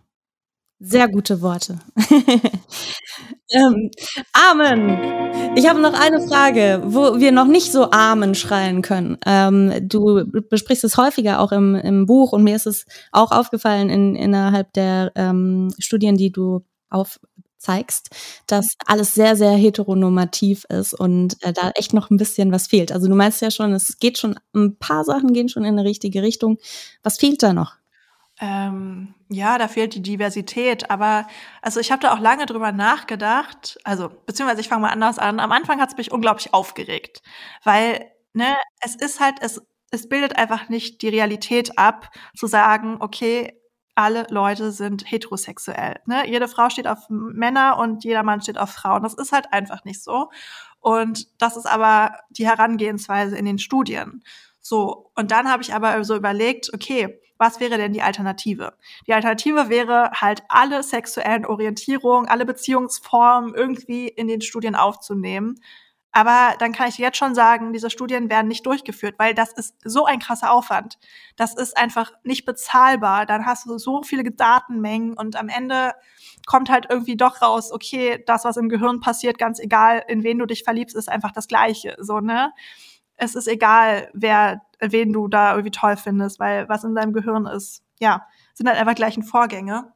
Sehr gute Worte. ähm, Amen. Ich habe noch eine Frage, wo wir noch nicht so Amen schreien können. Ähm, du besprichst es häufiger auch im, im Buch und mir ist es auch aufgefallen in, innerhalb der ähm, Studien, die du aufzeigst, dass alles sehr, sehr heteronormativ ist und äh, da echt noch ein bisschen was fehlt. Also du meinst ja schon, es geht schon, ein paar Sachen gehen schon in eine richtige Richtung. Was fehlt da noch? Ähm, ja, da fehlt die Diversität, aber also ich habe da auch lange drüber nachgedacht, also beziehungsweise ich fange mal anders an. Am Anfang hat es mich unglaublich aufgeregt, weil ne, es ist halt es es bildet einfach nicht die Realität ab, zu sagen, okay, alle Leute sind heterosexuell. Ne? Jede Frau steht auf Männer und jeder Mann steht auf Frauen. Das ist halt einfach nicht so. Und das ist aber die Herangehensweise in den Studien. So, und dann habe ich aber so überlegt, okay, was wäre denn die Alternative? Die Alternative wäre halt alle sexuellen Orientierungen, alle Beziehungsformen irgendwie in den Studien aufzunehmen aber dann kann ich jetzt schon sagen, diese Studien werden nicht durchgeführt, weil das ist so ein krasser Aufwand. Das ist einfach nicht bezahlbar. Dann hast du so viele Datenmengen und am Ende kommt halt irgendwie doch raus, okay, das, was im Gehirn passiert, ganz egal, in wen du dich verliebst, ist einfach das Gleiche, so, ne? Es ist egal, wer, wen du da irgendwie toll findest, weil was in deinem Gehirn ist, ja, sind halt einfach gleichen Vorgänge.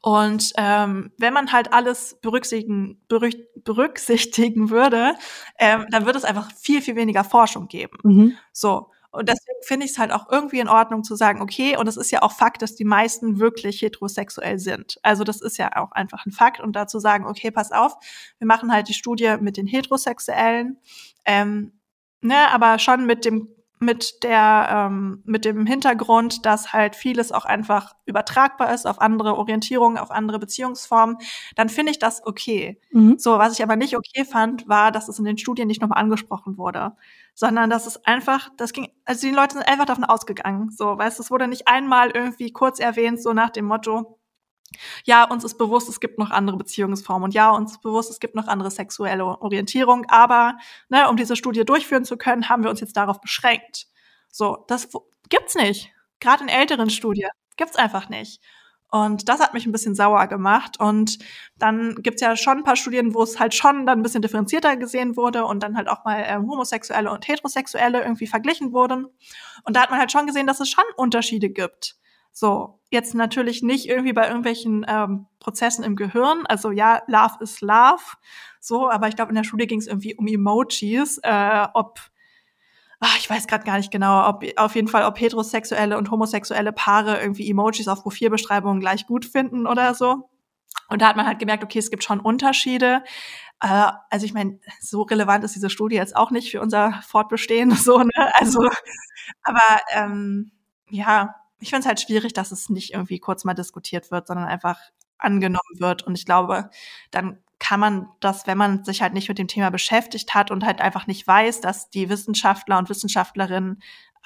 Und ähm, wenn man halt alles berücksichtigen, berücksichtigen würde, ähm, dann würde es einfach viel, viel weniger Forschung geben. Mhm. So. Und deswegen finde ich es halt auch irgendwie in Ordnung zu sagen, okay, und es ist ja auch Fakt, dass die meisten wirklich heterosexuell sind. Also das ist ja auch einfach ein Fakt. Und dazu sagen, okay, pass auf, wir machen halt die Studie mit den Heterosexuellen, ähm, ne, aber schon mit dem mit der ähm, mit dem Hintergrund, dass halt vieles auch einfach übertragbar ist auf andere Orientierungen, auf andere Beziehungsformen, dann finde ich das okay. Mhm. So, was ich aber nicht okay fand, war, dass es in den Studien nicht nochmal angesprochen wurde, sondern dass es einfach, das ging, also die Leute sind einfach davon ausgegangen, so, weißt, es wurde nicht einmal irgendwie kurz erwähnt, so nach dem Motto, ja, uns ist bewusst, es gibt noch andere Beziehungsformen und ja, uns ist bewusst, es gibt noch andere sexuelle Orientierung, aber ne, um diese Studie durchführen zu können, haben wir uns jetzt darauf beschränkt. So, das gibt's nicht. Gerade in älteren Studien gibt's einfach nicht. Und das hat mich ein bisschen sauer gemacht. Und dann gibt's ja schon ein paar Studien, wo es halt schon dann ein bisschen differenzierter gesehen wurde und dann halt auch mal ähm, Homosexuelle und Heterosexuelle irgendwie verglichen wurden. Und da hat man halt schon gesehen, dass es schon Unterschiede gibt. So, jetzt natürlich nicht irgendwie bei irgendwelchen ähm, Prozessen im Gehirn. Also ja, Love is Love. So, aber ich glaube, in der Schule ging es irgendwie um Emojis, äh, ob ach, ich weiß gerade gar nicht genau, ob auf jeden Fall, ob heterosexuelle und homosexuelle Paare irgendwie Emojis auf Profilbeschreibungen gleich gut finden oder so. Und da hat man halt gemerkt, okay, es gibt schon Unterschiede. Äh, also ich meine, so relevant ist diese Studie jetzt auch nicht für unser Fortbestehen, so, ne? Also, aber ähm, ja, ich finde es halt schwierig, dass es nicht irgendwie kurz mal diskutiert wird, sondern einfach angenommen wird. Und ich glaube, dann kann man das, wenn man sich halt nicht mit dem Thema beschäftigt hat und halt einfach nicht weiß, dass die Wissenschaftler und Wissenschaftlerinnen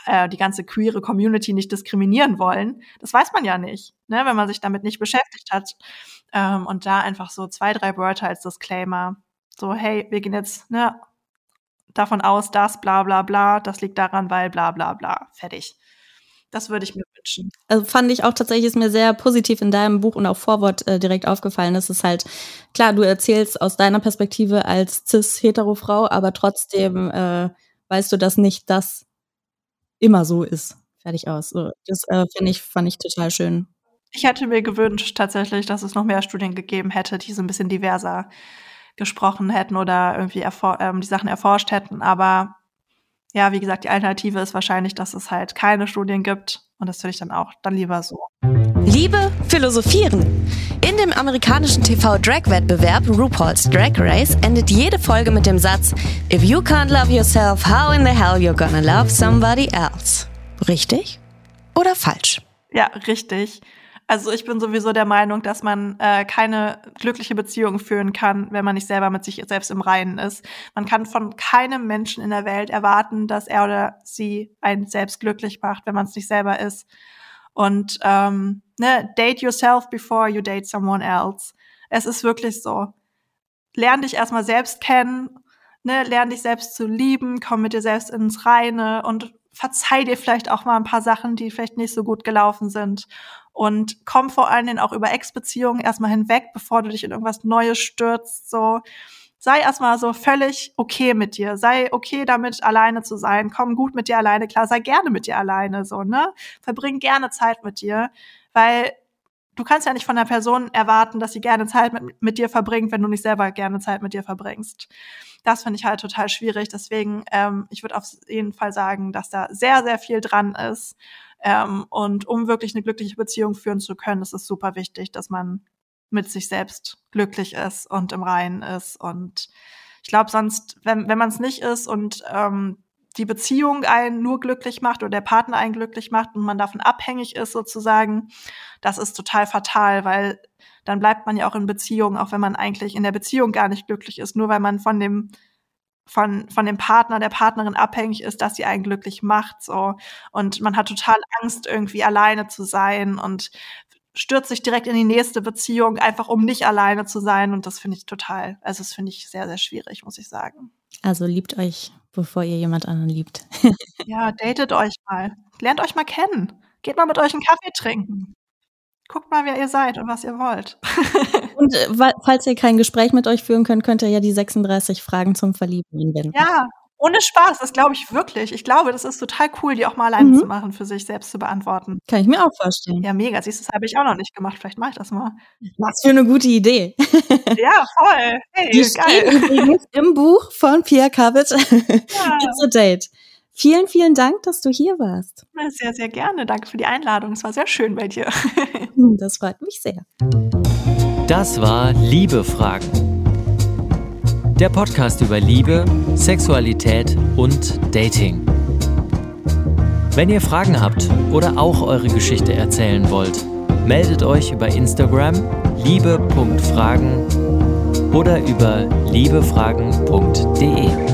äh, die ganze queere Community nicht diskriminieren wollen, das weiß man ja nicht, ne, wenn man sich damit nicht beschäftigt hat. Ähm, und da einfach so zwei, drei Wörter als Disclaimer. So, hey, wir gehen jetzt ne, davon aus, dass bla bla bla, das liegt daran, weil bla bla bla. Fertig. Das würde ich mir wünschen. Also fand ich auch tatsächlich, ist mir sehr positiv in deinem Buch und auch Vorwort äh, direkt aufgefallen. Das ist halt, klar, du erzählst aus deiner Perspektive als cis-hetero-Frau, aber trotzdem äh, weißt du, dass nicht das immer so ist. Fertig aus. So, das äh, finde ich, fand ich total schön. Ich hätte mir gewünscht tatsächlich, dass es noch mehr Studien gegeben hätte, die so ein bisschen diverser gesprochen hätten oder irgendwie ähm, die Sachen erforscht hätten. Aber ja, wie gesagt, die Alternative ist wahrscheinlich, dass es halt keine Studien gibt. Und das würde ich dann auch dann lieber so. Liebe philosophieren. In dem amerikanischen TV-Drag-Wettbewerb RuPaul's Drag Race endet jede Folge mit dem Satz If you can't love yourself, how in the hell you're gonna love somebody else? Richtig oder falsch? Ja, richtig. Also ich bin sowieso der Meinung, dass man äh, keine glückliche Beziehung führen kann, wenn man nicht selber mit sich selbst im Reinen ist. Man kann von keinem Menschen in der Welt erwarten, dass er oder sie einen selbst glücklich macht, wenn man es nicht selber ist. Und ähm, ne, date yourself before you date someone else. Es ist wirklich so. Lern dich erstmal selbst kennen, ne, lern dich selbst zu lieben, komm mit dir selbst ins Reine und verzeih dir vielleicht auch mal ein paar Sachen, die vielleicht nicht so gut gelaufen sind und komm vor allen Dingen auch über Ex-Beziehungen erstmal hinweg, bevor du dich in irgendwas Neues stürzt, so. Sei erstmal so völlig okay mit dir. Sei okay damit, alleine zu sein. Komm gut mit dir alleine klar. Sei gerne mit dir alleine, so, ne? Verbring gerne Zeit mit dir, weil du kannst ja nicht von der Person erwarten, dass sie gerne Zeit mit, mit dir verbringt, wenn du nicht selber gerne Zeit mit dir verbringst. Das finde ich halt total schwierig. Deswegen, ähm, ich würde auf jeden Fall sagen, dass da sehr, sehr viel dran ist. Ähm, und um wirklich eine glückliche Beziehung führen zu können, ist es super wichtig, dass man mit sich selbst glücklich ist und im Reinen ist. Und ich glaube, sonst, wenn, wenn man es nicht ist und ähm, die Beziehung einen nur glücklich macht oder der Partner einen glücklich macht und man davon abhängig ist sozusagen, das ist total fatal, weil dann bleibt man ja auch in Beziehung, auch wenn man eigentlich in der Beziehung gar nicht glücklich ist, nur weil man von dem von, von dem Partner, der Partnerin abhängig ist, dass sie einen glücklich macht, so. Und man hat total Angst, irgendwie alleine zu sein und stürzt sich direkt in die nächste Beziehung, einfach um nicht alleine zu sein. Und das finde ich total, also das finde ich sehr, sehr schwierig, muss ich sagen. Also liebt euch, bevor ihr jemand anderen liebt. ja, datet euch mal. Lernt euch mal kennen. Geht mal mit euch einen Kaffee trinken. Guckt mal, wer ihr seid und was ihr wollt. und äh, falls ihr kein Gespräch mit euch führen könnt, könnt ihr ja die 36 Fragen zum Verlieben anwenden. Ja, ohne Spaß, das glaube ich wirklich. Ich glaube, das ist total cool, die auch mal alleine mhm. zu machen, für sich selbst zu beantworten. Kann ich mir auch vorstellen. Ja, mega. Siehst du, das habe ich auch noch nicht gemacht. Vielleicht mache ich das mal. Was für eine gute Idee. ja, voll. Hey, die geil. Steht im Buch von Pierre Cavett. Ja. It's a Date. Vielen, vielen Dank, dass du hier warst. Sehr, sehr gerne. Danke für die Einladung. Es war sehr schön bei dir. Das freut mich sehr. Das war Liebe Fragen. Der Podcast über Liebe, Sexualität und Dating. Wenn ihr Fragen habt oder auch eure Geschichte erzählen wollt, meldet euch über Instagram liebe.fragen oder über liebefragen.de.